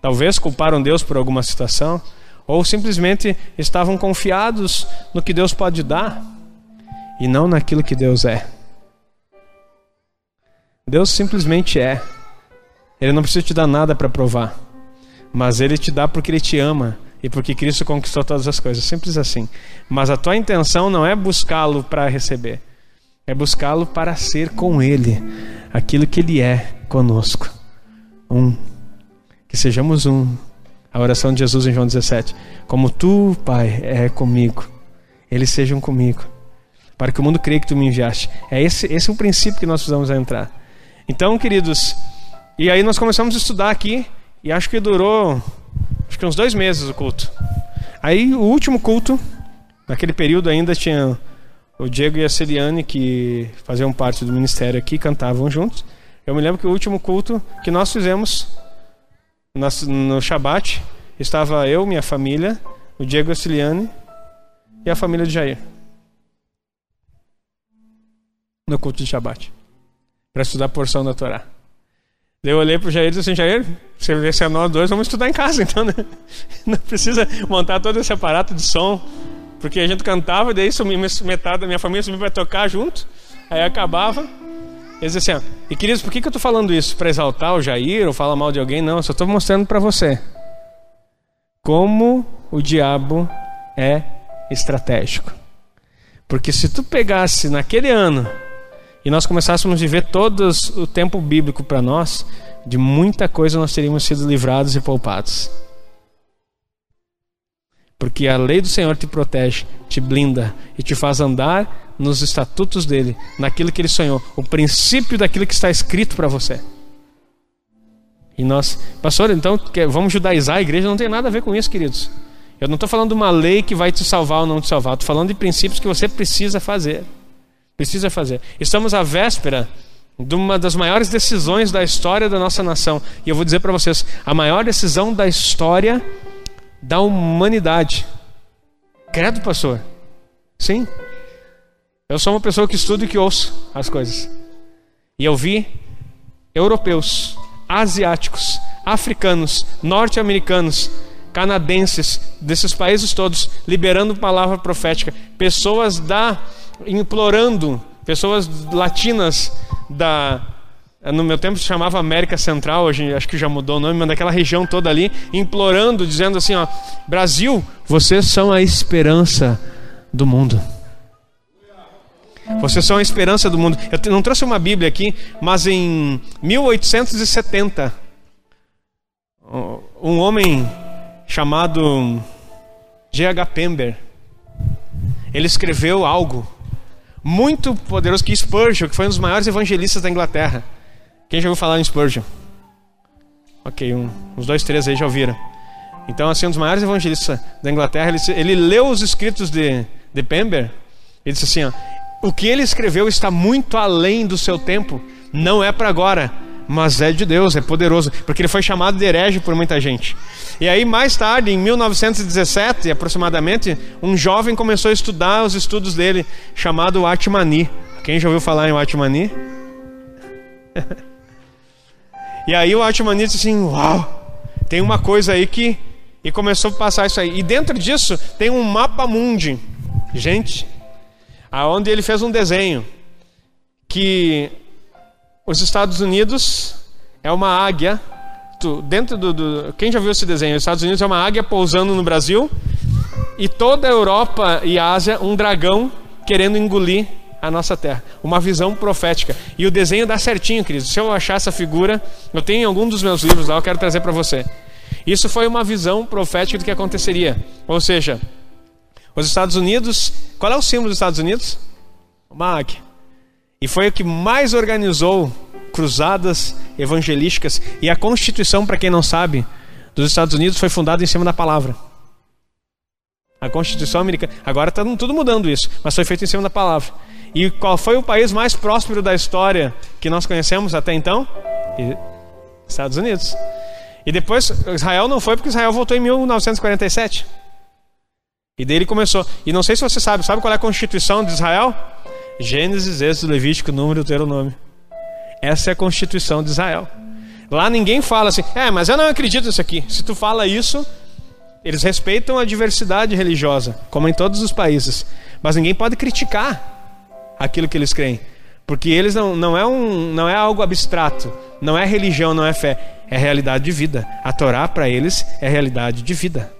[SPEAKER 1] Talvez culparam Deus por alguma situação, ou simplesmente estavam confiados no que Deus pode dar e não naquilo que Deus é. Deus simplesmente é. Ele não precisa te dar nada para provar, mas ele te dá porque ele te ama e porque Cristo conquistou todas as coisas, simples assim. Mas a tua intenção não é buscá-lo para receber, é buscá-lo para ser com ele aquilo que ele é conosco. Um, que sejamos um a oração de Jesus em João 17. Como tu, Pai, é comigo, eles sejam comigo, para que o mundo creia que tu me enviaste. É esse, esse é o princípio que nós precisamos entrar. Então, queridos, e aí nós começamos a estudar aqui, e acho que durou acho que uns dois meses o culto. Aí o último culto, naquele período ainda tinha o Diego e a Celiane que faziam parte do ministério aqui, cantavam juntos. Eu me lembro que o último culto que nós fizemos no Shabat, estava eu, minha família, o Diego Ciliane e a família de Jair. No culto de Shabat. Para estudar a porção da Torá. Daí eu olhei para o Jair e disse assim, Jair, se é nós dois, vamos estudar em casa então, né? Não precisa montar todo esse aparato de som. Porque a gente cantava, daí metade da minha família subia para tocar junto. Aí acabava, ele diz assim: ó, e queridos, por que, que eu estou falando isso? Para exaltar o Jair ou falar mal de alguém? Não, eu só estou mostrando para você como o diabo é estratégico. Porque se tu pegasse naquele ano e nós começássemos a viver todo o tempo bíblico para nós, de muita coisa nós teríamos sido livrados e poupados. Porque a lei do Senhor te protege, te blinda e te faz andar nos estatutos dele, naquilo que ele sonhou, o princípio daquilo que está escrito para você. E nós, pastor, então vamos judaizar a igreja? Não tem nada a ver com isso, queridos. Eu não estou falando de uma lei que vai te salvar ou não te salvar, estou falando de princípios que você precisa fazer. Precisa fazer. Estamos à véspera de uma das maiores decisões da história da nossa nação. E eu vou dizer para vocês: a maior decisão da história da humanidade. Credo, pastor? Sim. Eu sou uma pessoa que estuda e que ouço as coisas. E eu vi europeus, asiáticos, africanos, norte-americanos, canadenses, desses países todos, liberando palavra profética, pessoas da implorando, pessoas latinas da no meu tempo se chamava América Central, hoje acho que já mudou o nome, mas daquela região toda ali, implorando, dizendo assim, ó, Brasil, vocês são a esperança do mundo. Vocês são a esperança do mundo. Eu não trouxe uma Bíblia aqui, mas em 1870, um homem chamado G.H. Pember, ele escreveu algo muito poderoso que Spurgeon, que foi um dos maiores evangelistas da Inglaterra. Quem já ouviu falar em Spurgeon? Ok, um, uns dois, três aí já ouviram. Então, assim, um dos maiores evangelistas da Inglaterra, ele, ele leu os escritos de, de Pember. Ele disse assim: ó, o que ele escreveu está muito além do seu tempo, Não é para agora, mas é de Deus, é poderoso, porque ele foi chamado de herege por muita gente. E aí, mais tarde, em 1917 aproximadamente, um jovem começou a estudar os estudos dele, chamado Atmani. Quem já ouviu falar em Atmani? e aí o Atmani disse assim: Uau, tem uma coisa aí que. E começou a passar isso aí. E dentro disso tem um mapa mundi. Gente, aonde ele fez um desenho que os Estados Unidos é uma águia. Dentro do, do, quem já viu esse desenho? Os Estados Unidos é uma águia pousando no Brasil e toda a Europa e a Ásia um dragão querendo engolir a nossa terra. Uma visão profética. E o desenho dá certinho, queridos. Se eu achar essa figura, eu tenho em algum dos meus livros lá, eu quero trazer para você. Isso foi uma visão profética do que aconteceria. Ou seja, os Estados Unidos. Qual é o símbolo dos Estados Unidos? Uma águia. E foi o que mais organizou cruzadas evangelísticas. E a Constituição, para quem não sabe, dos Estados Unidos foi fundada em cima da palavra. A Constituição americana. Agora está tudo mudando isso, mas foi feito em cima da palavra. E qual foi o país mais próspero da história que nós conhecemos até então? Estados Unidos. E depois, Israel não foi porque Israel voltou em 1947. E dele começou. E não sei se você sabe, sabe qual é a constituição de Israel? Gênesis, Êxodo, Levítico, Número, Deuteronômio. Essa é a constituição de Israel. Lá ninguém fala assim, é, mas eu não acredito nisso aqui. Se tu fala isso, eles respeitam a diversidade religiosa, como em todos os países. Mas ninguém pode criticar aquilo que eles creem. Porque eles não, não, é um, não é algo abstrato, não é religião, não é fé, é realidade de vida. A Torá para eles é realidade de vida.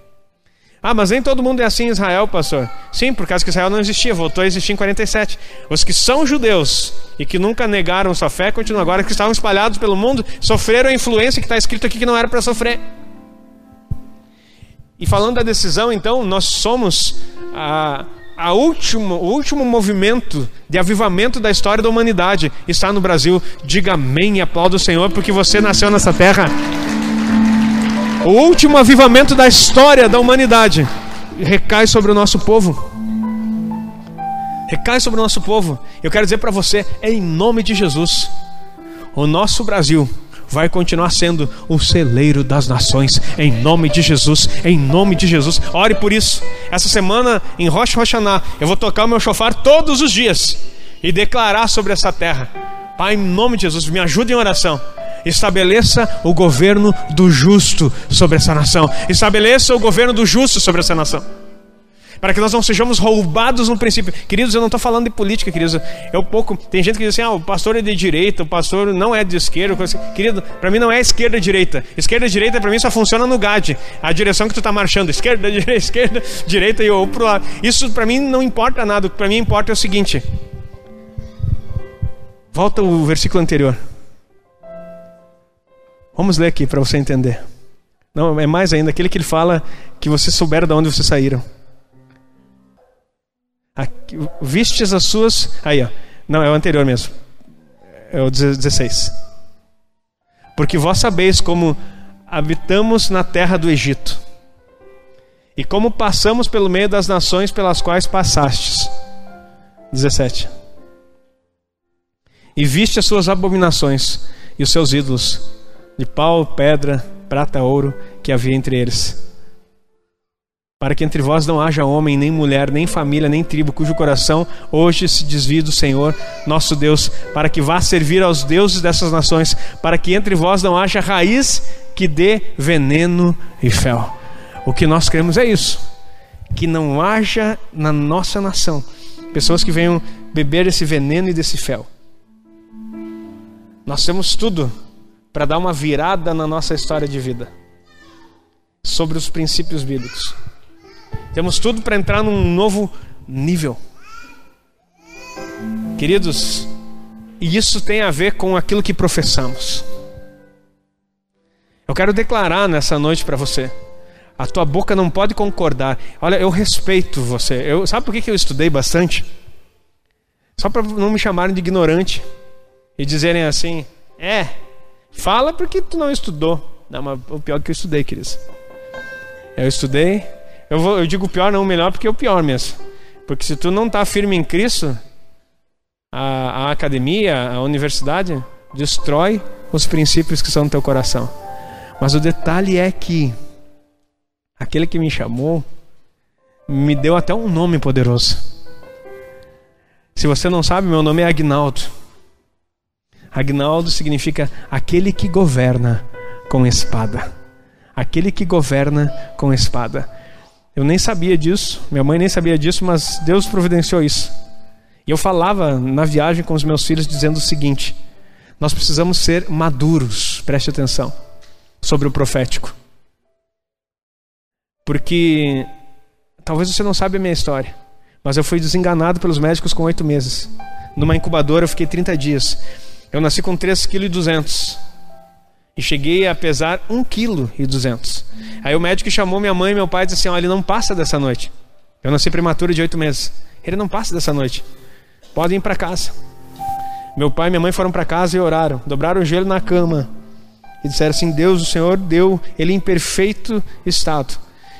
[SPEAKER 1] Ah, mas nem todo mundo é assim em Israel, pastor. Sim, por causa que Israel não existia, voltou a existir em 47. Os que são judeus e que nunca negaram sua fé, continuam agora, que estavam espalhados pelo mundo, sofreram a influência que está escrito aqui que não era para sofrer. E falando da decisão, então, nós somos a, a último, o último movimento de avivamento da história da humanidade está no Brasil. Diga amém e aplauda o Senhor, porque você nasceu nessa terra. O último avivamento da história da humanidade recai sobre o nosso povo. Recai sobre o nosso povo. Eu quero dizer para você, é em nome de Jesus. O nosso Brasil vai continuar sendo o celeiro das nações, em nome de Jesus, em nome de Jesus. Ore por isso. Essa semana em Rosh Hashanah, eu vou tocar o meu chofar todos os dias e declarar sobre essa terra. Pai, em nome de Jesus, me ajude em oração Estabeleça o governo do justo sobre essa nação. Estabeleça o governo do justo sobre essa nação. Para que nós não sejamos roubados no princípio. Queridos, eu não estou falando de política, queridos. Eu pouco. Tem gente que diz assim: ah, o pastor é de direita, o pastor não é de esquerda. Assim. Querido, para mim não é esquerda e direita. Esquerda e direita para mim só funciona no GAD. A direção que tu está marchando. Esquerda, direita, esquerda, direita e ou pro lado. Isso para mim não importa nada. O que para mim importa é o seguinte. Volta o versículo anterior. Vamos ler aqui para você entender. Não, é mais ainda, aquele que ele fala que vocês souberam de onde vocês saíram. Aqui, vistes as suas. Aí, ó. Não, é o anterior mesmo. É o 16. Porque vós sabeis como habitamos na terra do Egito, e como passamos pelo meio das nações pelas quais passastes. 17. E viste as suas abominações e os seus ídolos de pau, pedra, prata, ouro que havia entre eles. Para que entre vós não haja homem, nem mulher, nem família, nem tribo, cujo coração hoje se desvie do Senhor, nosso Deus, para que vá servir aos deuses dessas nações, para que entre vós não haja raiz que dê veneno e fel. O que nós queremos é isso: que não haja na nossa nação pessoas que venham beber esse veneno e desse fel. Nós temos tudo para dar uma virada na nossa história de vida sobre os princípios bíblicos. Temos tudo para entrar num novo nível. Queridos, e isso tem a ver com aquilo que professamos. Eu quero declarar nessa noite para você. A tua boca não pode concordar. Olha, eu respeito você. Eu, sabe por que eu estudei bastante? Só para não me chamarem de ignorante e dizerem assim: é, Fala porque tu não estudou. Não, mas o pior é que eu estudei, queridos. Eu estudei. Eu, vou, eu digo pior, não melhor, porque é o pior mesmo. Porque se tu não está firme em Cristo, a, a academia, a universidade, destrói os princípios que são no teu coração. Mas o detalhe é que aquele que me chamou me deu até um nome poderoso. Se você não sabe, meu nome é Agnaldo. Agnaldo significa aquele que governa com espada. Aquele que governa com espada. Eu nem sabia disso, minha mãe nem sabia disso, mas Deus providenciou isso. E eu falava na viagem com os meus filhos dizendo o seguinte: nós precisamos ser maduros, preste atenção, sobre o profético. Porque talvez você não saiba a minha história, mas eu fui desenganado pelos médicos com oito meses. Numa incubadora eu fiquei 30 dias. Eu nasci com 3,2 kg e cheguei a pesar 1,2 kg. Aí o médico chamou minha mãe e meu pai e disse assim: Olha, ele não passa dessa noite. Eu nasci prematuro de oito meses. Ele não passa dessa noite. Podem ir para casa. Meu pai e minha mãe foram para casa e oraram, dobraram o joelho na cama e disseram assim: Deus, o Senhor deu ele em perfeito estado.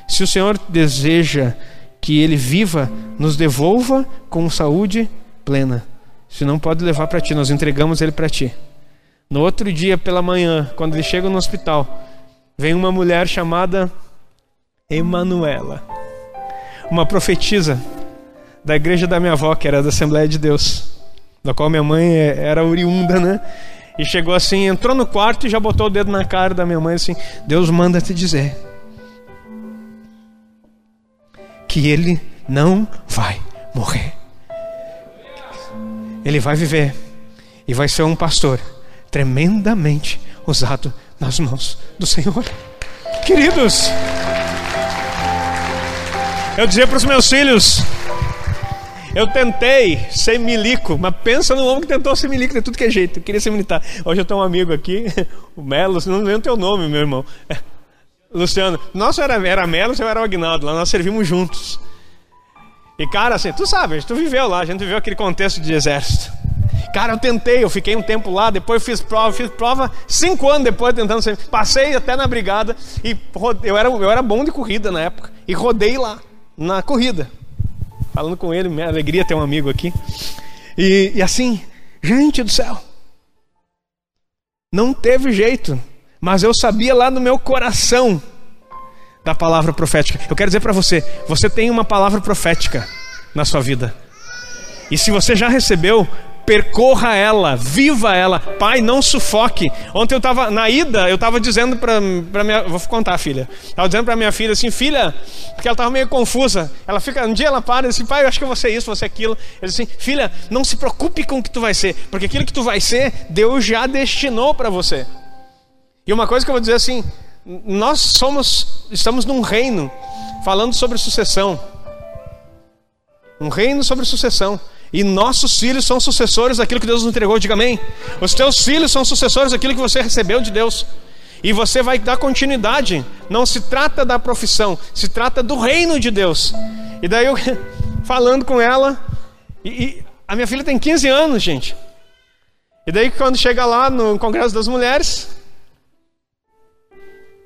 [SPEAKER 1] Se o Senhor deseja que ele viva, nos devolva com saúde plena. Se não pode levar para ti, nós entregamos ele para ti. No outro dia pela manhã, quando ele chega no hospital, vem uma mulher chamada Emanuela, uma profetisa da igreja da minha avó, que era da Assembleia de Deus, da qual minha mãe é, era oriunda, né? E chegou assim, entrou no quarto e já botou o dedo na cara da minha mãe assim: Deus manda te dizer que ele não vai morrer. Ele vai viver e vai ser um pastor tremendamente usado nas mãos do Senhor. Queridos, eu dizia para os meus filhos, eu tentei ser milico, mas pensa no homem que tentou ser milico de tudo que é jeito. Eu queria ser militar. Hoje eu tenho um amigo aqui, o Melo, não lembro o teu nome, meu irmão. Luciano, nosso era, era Melo, você era o Agnaldo, lá nós servimos juntos. E cara, assim, tu sabe, tu viveu lá, a gente viveu aquele contexto de exército. Cara, eu tentei, eu fiquei um tempo lá, depois fiz prova, fiz prova cinco anos depois tentando ser. Passei até na brigada e eu era, eu era bom de corrida na época. E rodei lá, na corrida. Falando com ele, minha alegria ter um amigo aqui. E, e assim, gente do céu. Não teve jeito. Mas eu sabia lá no meu coração da palavra profética. Eu quero dizer para você, você tem uma palavra profética na sua vida. E se você já recebeu, percorra ela, viva ela. Pai, não sufoque. Ontem eu estava na ida, eu estava dizendo para minha, vou contar, filha. Estava dizendo para minha filha assim, filha, porque ela estava meio confusa. Ela fica, um dia ela para e diz assim, pai, eu acho que vou ser isso, vou ser aquilo. Eu disse assim, filha, não se preocupe com o que tu vai ser, porque aquilo que tu vai ser, Deus já destinou para você. E uma coisa que eu vou dizer assim, nós somos, estamos num reino falando sobre sucessão. Um reino sobre sucessão. E nossos filhos são sucessores daquilo que Deus nos entregou, diga amém. Os teus filhos são sucessores daquilo que você recebeu de Deus. E você vai dar continuidade. Não se trata da profissão, se trata do reino de Deus. E daí eu falando com ela, e, e a minha filha tem 15 anos, gente. E daí quando chega lá no Congresso das Mulheres,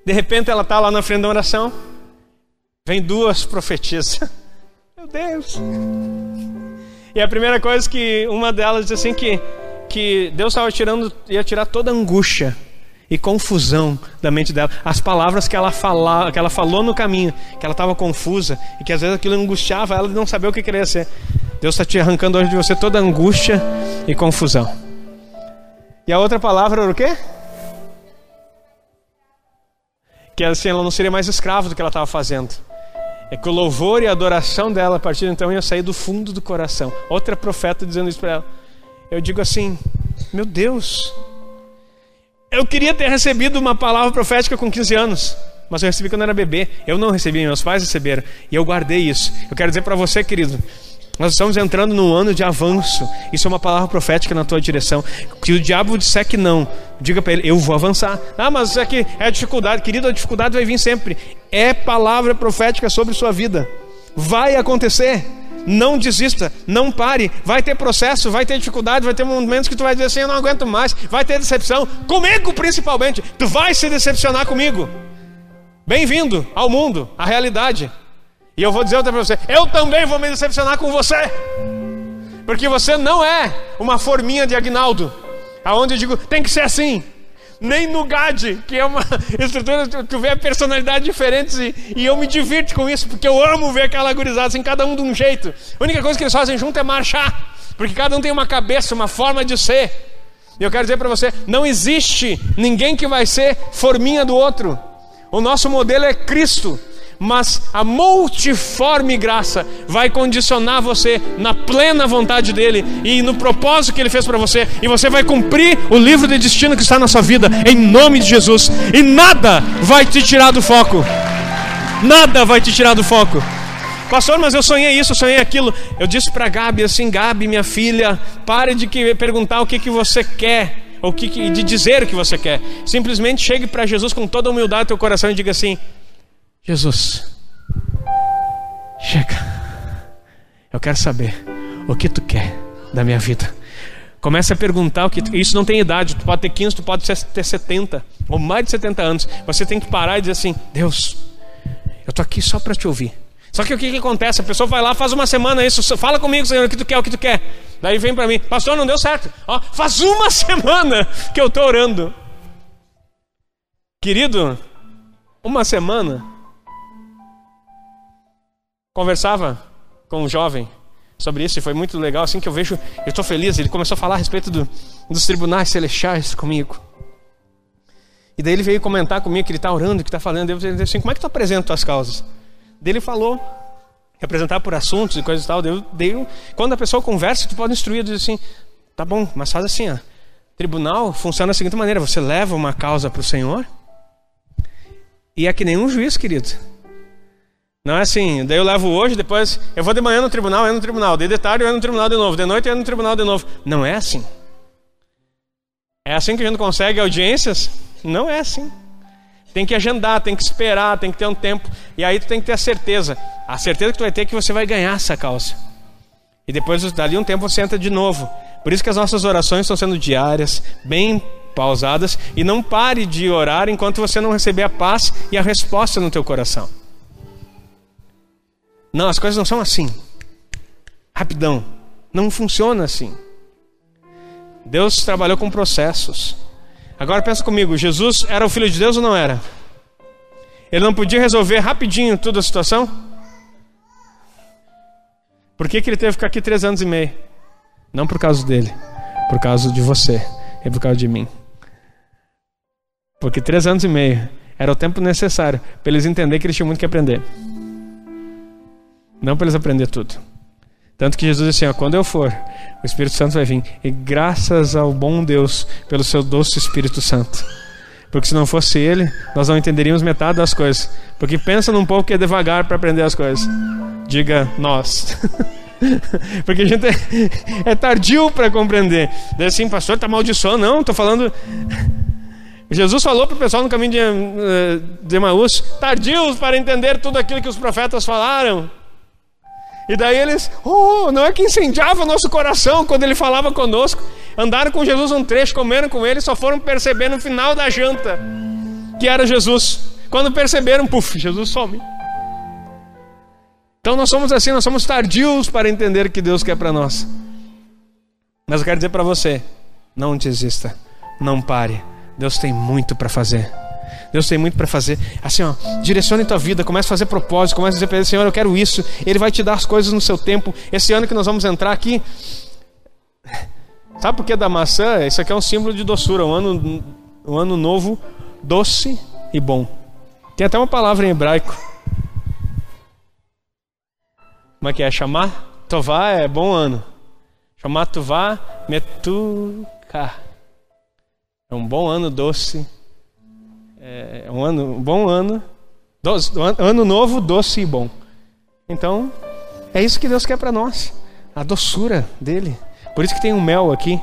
[SPEAKER 1] de repente ela está lá na frente da oração, vem duas profetisas. Meu Deus! E a primeira coisa que uma delas diz assim que, que Deus estava tirando, ia tirar toda a angústia e confusão da mente dela. As palavras que ela, fala, que ela falou no caminho, que ela estava confusa e que às vezes aquilo angustiava ela de não saber o que queria ser. Deus está te arrancando hoje de você toda angústia e confusão. E a outra palavra era o quê? Que assim, ela não seria mais escrava do que ela estava fazendo é que o louvor e a adoração dela a partir de então ia sair do fundo do coração. Outra profeta dizendo isso para ela. Eu digo assim: Meu Deus, eu queria ter recebido uma palavra profética com 15 anos, mas eu recebi quando era bebê. Eu não recebi, meus pais receberam e eu guardei isso. Eu quero dizer para você, querido, nós estamos entrando num ano de avanço. Isso é uma palavra profética na tua direção. Que o diabo disser que não, diga para ele: eu vou avançar. Ah, mas isso aqui é dificuldade, querido, a dificuldade vai vir sempre. É palavra profética sobre sua vida. Vai acontecer. Não desista, não pare. Vai ter processo, vai ter dificuldade, vai ter momentos que tu vai dizer assim: eu não aguento mais. Vai ter decepção, comigo principalmente. Tu vai se decepcionar comigo. Bem-vindo ao mundo, à realidade. E eu vou dizer outra para você: eu também vou me decepcionar com você, porque você não é uma forminha de Agnaldo, aonde eu digo, tem que ser assim. Nem no GAD, que é uma estrutura, tu vê personalidades diferentes e, e, eu me divirto com isso, porque eu amo ver aquela gurizada, assim, cada um de um jeito. A única coisa que eles fazem junto é marchar, porque cada um tem uma cabeça, uma forma de ser. E eu quero dizer para você: não existe ninguém que vai ser forminha do outro. O nosso modelo é Cristo mas a multiforme graça vai condicionar você na plena vontade dele e no propósito que ele fez para você, e você vai cumprir o livro de destino que está na sua vida, em nome de Jesus, e nada vai te tirar do foco. Nada vai te tirar do foco. Pastor, mas eu sonhei isso, eu sonhei aquilo. Eu disse para Gabi assim: Gabi, minha filha, pare de que, perguntar o que, que você quer, ou que, de dizer o que você quer. Simplesmente chegue para Jesus com toda humildade do teu coração e diga assim: Jesus, chega. Eu quero saber o que tu quer da minha vida. Comece a perguntar o que. Tu... Isso não tem idade. Tu pode ter 15, tu pode ter 70 ou mais de 70 anos. Você tem que parar e dizer assim: Deus, eu estou aqui só para te ouvir. Só que o que, que, acontece? A pessoa vai lá, faz uma semana isso, fala comigo, Senhor, o que tu quer, o que tu quer. Daí vem para mim, pastor, não deu certo. Ó, faz uma semana que eu estou orando. Querido, uma semana conversava com um jovem sobre isso e foi muito legal. Assim que eu vejo, eu estou feliz. Ele começou a falar a respeito do, dos tribunais celestiais comigo. E daí ele veio comentar comigo que ele está orando, que está falando. Eu disse assim: Como é que tu apresenta as causas? Daí ele falou apresentar por assuntos e coisas e tal. Daí, daí, quando a pessoa conversa, tu pode instruir, diz assim: Tá bom, mas faz assim, ó. Tribunal funciona da seguinte maneira: você leva uma causa para o Senhor e é que nem um juiz, querido. Não é assim, daí eu levo hoje, depois eu vou de manhã no tribunal, eu no tribunal, de tarde eu no tribunal de novo, de noite eu no tribunal de novo. Não é assim. É assim que a gente consegue audiências? Não é assim. Tem que agendar, tem que esperar, tem que ter um tempo. E aí tu tem que ter a certeza. A certeza que tu vai ter é que você vai ganhar essa causa. E depois, dali um tempo, você entra de novo. Por isso que as nossas orações estão sendo diárias, bem pausadas. E não pare de orar enquanto você não receber a paz e a resposta no teu coração. Não, as coisas não são assim. Rapidão. Não funciona assim. Deus trabalhou com processos. Agora pensa comigo, Jesus era o filho de Deus ou não era? Ele não podia resolver rapidinho toda a situação? Por que, que ele teve que ficar aqui três anos e meio? Não por causa dele, por causa de você e por causa de mim. Porque três anos e meio era o tempo necessário para eles entenderem que eles tinham muito que aprender. Não para eles aprender tudo. Tanto que Jesus disse assim: ó, quando eu for, o Espírito Santo vai vir. E graças ao bom Deus pelo seu doce Espírito Santo. Porque se não fosse ele, nós não entenderíamos metade das coisas. Porque pensa num povo que é devagar para aprender as coisas. Diga nós. Porque a gente é, é tardio para compreender. Diz assim, pastor, está maldiçoando. Não, estou falando. Jesus falou para o pessoal no caminho de, eh, de Emaús: tardios para entender tudo aquilo que os profetas falaram. E daí eles, oh, não é que incendiava nosso coração quando ele falava conosco. Andaram com Jesus um trecho, comeram com ele, só foram perceber no final da janta que era Jesus. Quando perceberam, puf, Jesus some. Então nós somos assim, nós somos tardios para entender o que Deus quer para nós. Mas eu quero dizer para você, não desista, não pare. Deus tem muito para fazer. Deus tem muito para fazer. Assim, ó, direcione tua vida, comece a fazer propósito, comece a dizer para ele, Senhor, eu quero isso. Ele vai te dar as coisas no seu tempo. Esse ano que nós vamos entrar aqui, sabe por que da maçã? Isso aqui é um símbolo de doçura, um ano, um ano novo, doce e bom. Tem até uma palavra em hebraico. Como é que é? Chamar Tová é bom ano. Chamar Tová metuka. É um bom ano doce é um, ano, um bom ano, doce, ano novo, doce e bom. Então, é isso que Deus quer para nós, a doçura dele. Por isso que tem um mel aqui.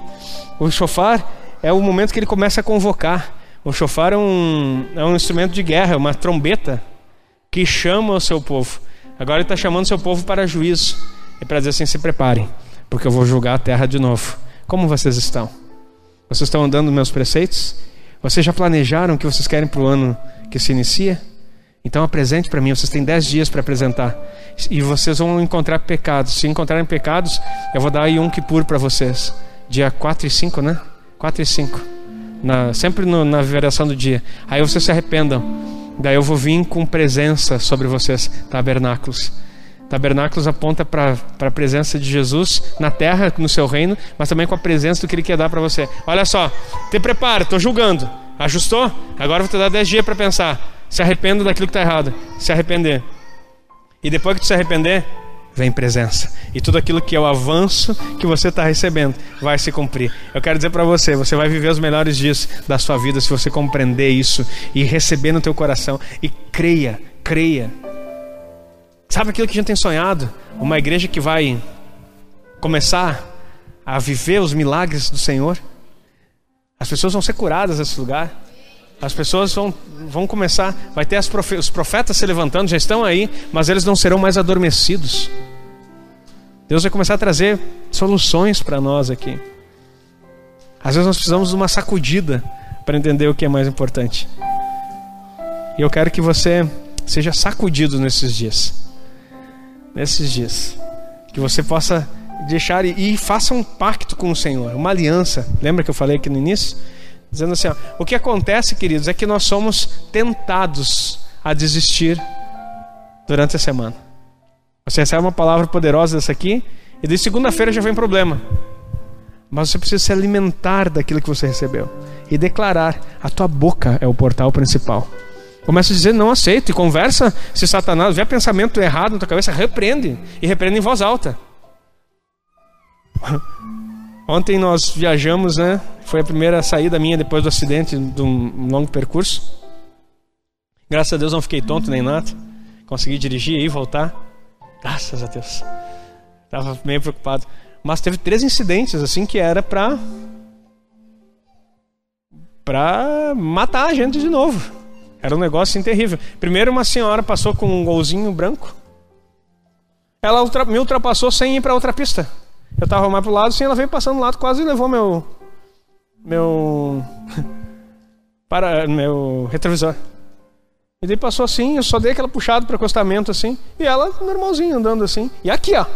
[SPEAKER 1] O chofar é o momento que ele começa a convocar. O chofar é um, é um instrumento de guerra, uma trombeta que chama o seu povo. Agora ele está chamando o seu povo para juízo. E para dizer assim: se preparem, porque eu vou julgar a terra de novo. Como vocês estão? Vocês estão andando nos meus preceitos? Vocês já planejaram o que vocês querem para o ano que se inicia? Então apresente para mim, vocês têm 10 dias para apresentar. E vocês vão encontrar pecados. Se encontrarem pecados, eu vou dar aí um Kippur para vocês. Dia 4 e 5, né? 4 e 5. Na, sempre no, na variação do dia. Aí vocês se arrependam. Daí eu vou vir com presença sobre vocês, tabernáculos. Tabernáculos aponta para a presença de Jesus na terra, no seu reino, mas também com a presença do que ele quer dar para você. Olha só, te prepara, estou julgando. Ajustou? Agora vou te dar 10 dias para pensar. Se arrependa daquilo que está errado. Se arrepender. E depois que tu se arrepender, vem presença. E tudo aquilo que é o avanço que você está recebendo vai se cumprir. Eu quero dizer para você, você vai viver os melhores dias da sua vida se você compreender isso e receber no teu coração e creia, creia. Sabe aquilo que a gente tem sonhado? Uma igreja que vai começar a viver os milagres do Senhor. As pessoas vão ser curadas nesse lugar. As pessoas vão, vão começar, vai ter profe, os profetas se levantando, já estão aí, mas eles não serão mais adormecidos. Deus vai começar a trazer soluções para nós aqui. Às vezes nós precisamos de uma sacudida para entender o que é mais importante. E eu quero que você seja sacudido nesses dias. Nesses dias. Que você possa deixar e, e faça um pacto com o Senhor, uma aliança. Lembra que eu falei aqui no início? Dizendo assim: ó, o que acontece, queridos, é que nós somos tentados a desistir durante a semana. Você recebe uma palavra poderosa dessa aqui, e de segunda-feira já vem problema. Mas você precisa se alimentar daquilo que você recebeu e declarar: a tua boca é o portal principal. Começa a dizer não aceito e conversa se Satanás vê pensamento errado na tua cabeça, repreende e repreende em voz alta. Ontem nós viajamos, né? Foi a primeira saída minha depois do acidente de um longo percurso. Graças a Deus não fiquei tonto nem nada. Consegui dirigir e voltar. Graças a Deus. Tava meio preocupado. Mas teve três incidentes assim que era pra pra matar a gente de novo. Era um negócio assim, terrível. Primeiro uma senhora passou com um golzinho branco. Ela me ultrapassou sem ir para outra pista. Eu tava mais pro lado, assim, ela veio passando do lado, quase levou meu. Meu. para meu retrovisor. E daí passou assim, eu só dei aquela puxada pro acostamento assim, e ela normalzinho andando assim. E aqui, ó.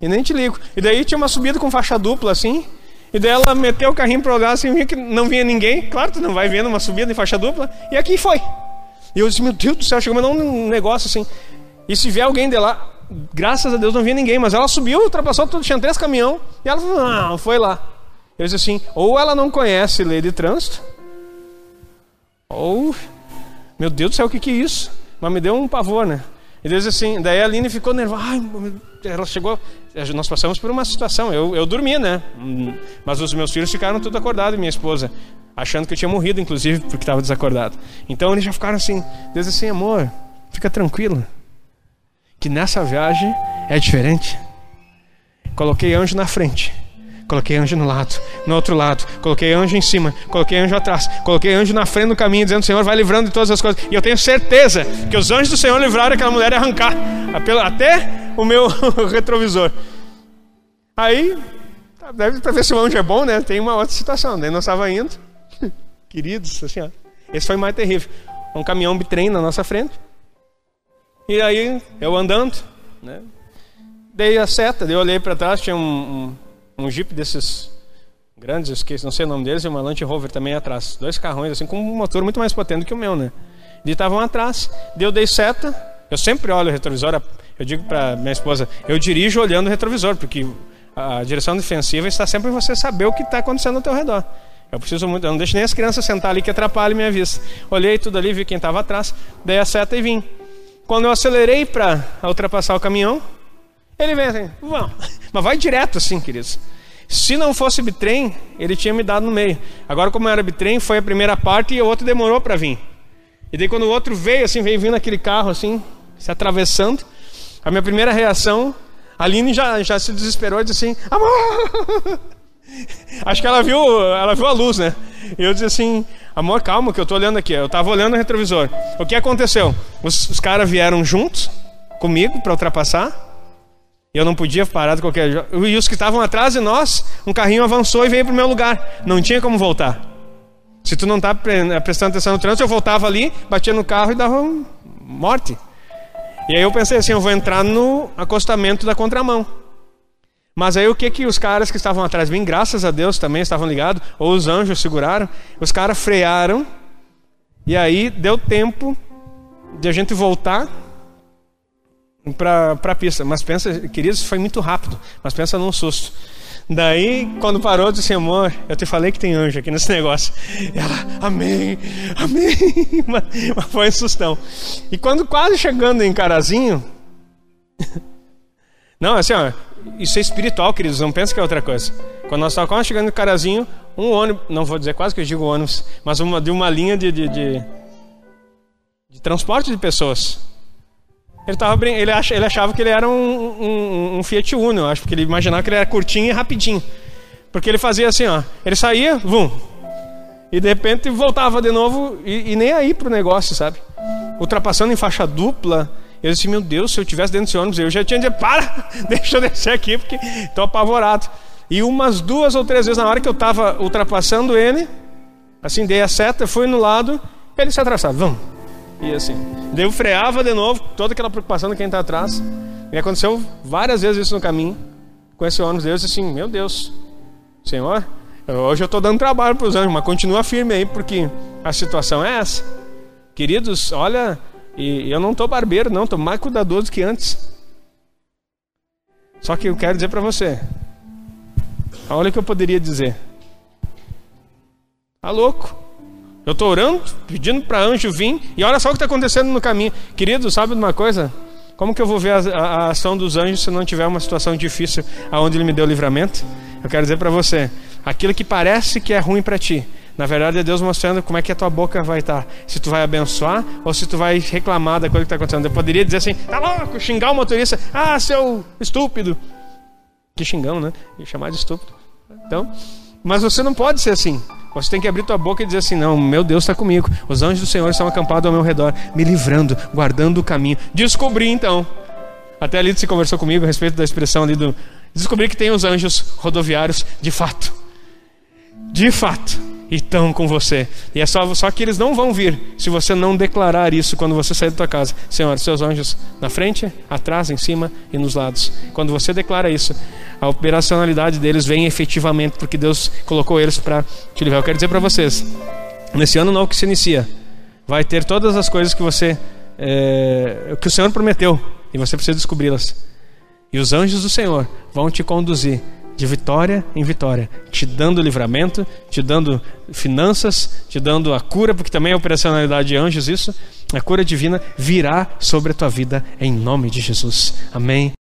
[SPEAKER 1] E nem te ligo. E daí tinha uma subida com faixa dupla assim, e daí ela meteu o carrinho pro lado assim, via que não vinha ninguém. Claro, tu não vai vendo uma subida em faixa dupla. E aqui foi. E eu disse, meu Deus do céu, chegou dar um negócio assim. E se vier alguém de lá, graças a Deus não vinha ninguém, mas ela subiu, ultrapassou tinha três caminhão, e ela não, foi lá. Eu disse assim, ou ela não conhece lei de trânsito, ou, meu Deus do céu, o que que é isso? Mas me deu um pavor, né? E Deus assim, daí a Aline ficou nervosa, Ai, ela chegou, nós passamos por uma situação, eu, eu dormi, né? Mas os meus filhos ficaram tudo acordados, minha esposa, achando que eu tinha morrido, inclusive, porque estava desacordado. Então eles já ficaram assim, Deus assim, amor, fica tranquilo que nessa viagem é diferente. Coloquei anjo na frente, coloquei anjo no lado, no outro lado, coloquei anjo em cima, coloquei anjo atrás, coloquei anjo na frente do caminho, dizendo: Senhor, vai livrando de todas as coisas. E eu tenho certeza que os anjos do Senhor livraram aquela mulher de arrancar até o meu retrovisor. Aí, deve para ver se o anjo é bom, né? Tem uma outra situação. Daí nós estava indo, queridos, assim, ó. Esse foi mais terrível. Um caminhão bitrem na nossa frente. E aí, eu andando, né? Dei a seta, eu olhei para trás, tinha um, um, um, jeep desses grandes, esqueci, não sei o nome deles, e uma Land Rover também atrás. Dois carrões, assim, com um motor muito mais potente que o meu, né? E estavam atrás. Deu, dei seta, eu sempre olho o retrovisor, eu digo para minha esposa, eu dirijo olhando o retrovisor, porque a direção defensiva está sempre em você saber o que está acontecendo ao teu redor. Eu preciso muito, eu não deixo nem as crianças sentar ali que atrapalhem minha vista. Olhei tudo ali, vi quem estava atrás, dei a seta e vim. Quando eu acelerei para ultrapassar o caminhão, ele vem assim, vamos. Mas vai direto assim, queridos. Se não fosse bitrem, ele tinha me dado no meio. Agora, como era bitrem, foi a primeira parte e o outro demorou para vir. E daí, quando o outro veio, assim, veio vindo aquele carro, assim, se atravessando, a minha primeira reação, a Aline já, já se desesperou e disse assim: Amor! Acho que ela viu, ela viu a luz, né? E eu disse assim: Amor, calma, que eu tô olhando aqui. Eu tava olhando o retrovisor. O que aconteceu? Os, os caras vieram juntos comigo para ultrapassar. Eu não podia parar de qualquer jeito. E os que estavam atrás de nós, um carrinho avançou e veio pro meu lugar. Não tinha como voltar. Se tu não tá prestando atenção no trânsito, eu voltava ali, batia no carro e dava morte. E aí eu pensei assim, eu vou entrar no acostamento da contramão. Mas aí o que que os caras que estavam atrás de mim, graças a Deus também estavam ligados, ou os anjos seguraram, os caras frearam, e aí deu tempo de a gente voltar para a pista. Mas pensa, queridos, foi muito rápido, mas pensa num susto. Daí, quando parou, disse, amor, eu te falei que tem anjo aqui nesse negócio. E ela, amém, amém. Mas, mas foi um sustão. E quando quase chegando em Carazinho. Não, assim, ó, isso é espiritual, queridos, não pensa que é outra coisa. Quando nós estávamos quase chegando em Carazinho, um ônibus, não vou dizer quase que eu digo ônibus, mas uma, de uma linha de, de, de, de transporte de pessoas. Ele, tava, ele, ach, ele achava que ele era um, um, um, Fiat Uno, eu acho, porque ele imaginava que ele era curtinho e rapidinho. Porque ele fazia assim, ó. Ele saía, vum. E de repente voltava de novo e, e nem aí pro negócio, sabe? Ultrapassando em faixa dupla. Eu disse, meu Deus, se eu tivesse dentro desse ônibus, eu já tinha dito, para, deixa eu descer aqui, porque estou apavorado. E umas duas ou três vezes, na hora que eu estava ultrapassando ele, assim, dei a seta, fui no lado, ele se atravessava, vamos e assim. Daí eu freava de novo, toda aquela preocupação de quem está atrás. E aconteceu várias vezes isso no caminho, com esse ônibus. Deus assim, meu Deus, Senhor, hoje eu estou dando trabalho para os anjos, mas continua firme aí, porque a situação é essa. Queridos, olha, e eu não estou barbeiro, não, estou mais cuidadoso que antes. Só que eu quero dizer para você, olha o que eu poderia dizer. Tá louco? Eu estou orando, pedindo para anjo vir, e olha só o que está acontecendo no caminho. Querido, sabe de uma coisa? Como que eu vou ver a, a, a, ação dos anjos se não tiver uma situação difícil aonde ele me deu livramento? Eu quero dizer para você, aquilo que parece que é ruim para ti, na verdade é Deus mostrando como é que a tua boca vai estar. Tá. Se tu vai abençoar ou se tu vai reclamar da coisa que está acontecendo. Eu poderia dizer assim, tá louco, xingar o motorista, ah, seu estúpido. Que xingão, né? E chamar de estúpido. Então, mas você não pode ser assim. Você tem que abrir tua boca e dizer assim: Não, meu Deus está comigo. Os anjos do Senhor estão acampados ao meu redor, me livrando, guardando o caminho. Descobri então. Até ali se conversou comigo a respeito da expressão ali do. Descobri que tem os anjos rodoviários de fato. De fato e estão com você. E é só, só que eles não vão vir se você não declarar isso quando você sair da tua casa. Senhor, seus anjos na frente, atrás, em cima e nos lados. Quando você declara isso, a operacionalidade deles vem efetivamente porque Deus colocou eles para te livrar. Eu quero dizer para vocês, nesse ano novo que se inicia, vai ter todas as coisas que você é, que o Senhor prometeu e você precisa descobri-las. E os anjos do Senhor vão te conduzir de vitória em vitória, te dando livramento, te dando finanças, te dando a cura, porque também é operacionalidade de anjos isso, a cura divina virá sobre a tua vida em nome de Jesus. Amém.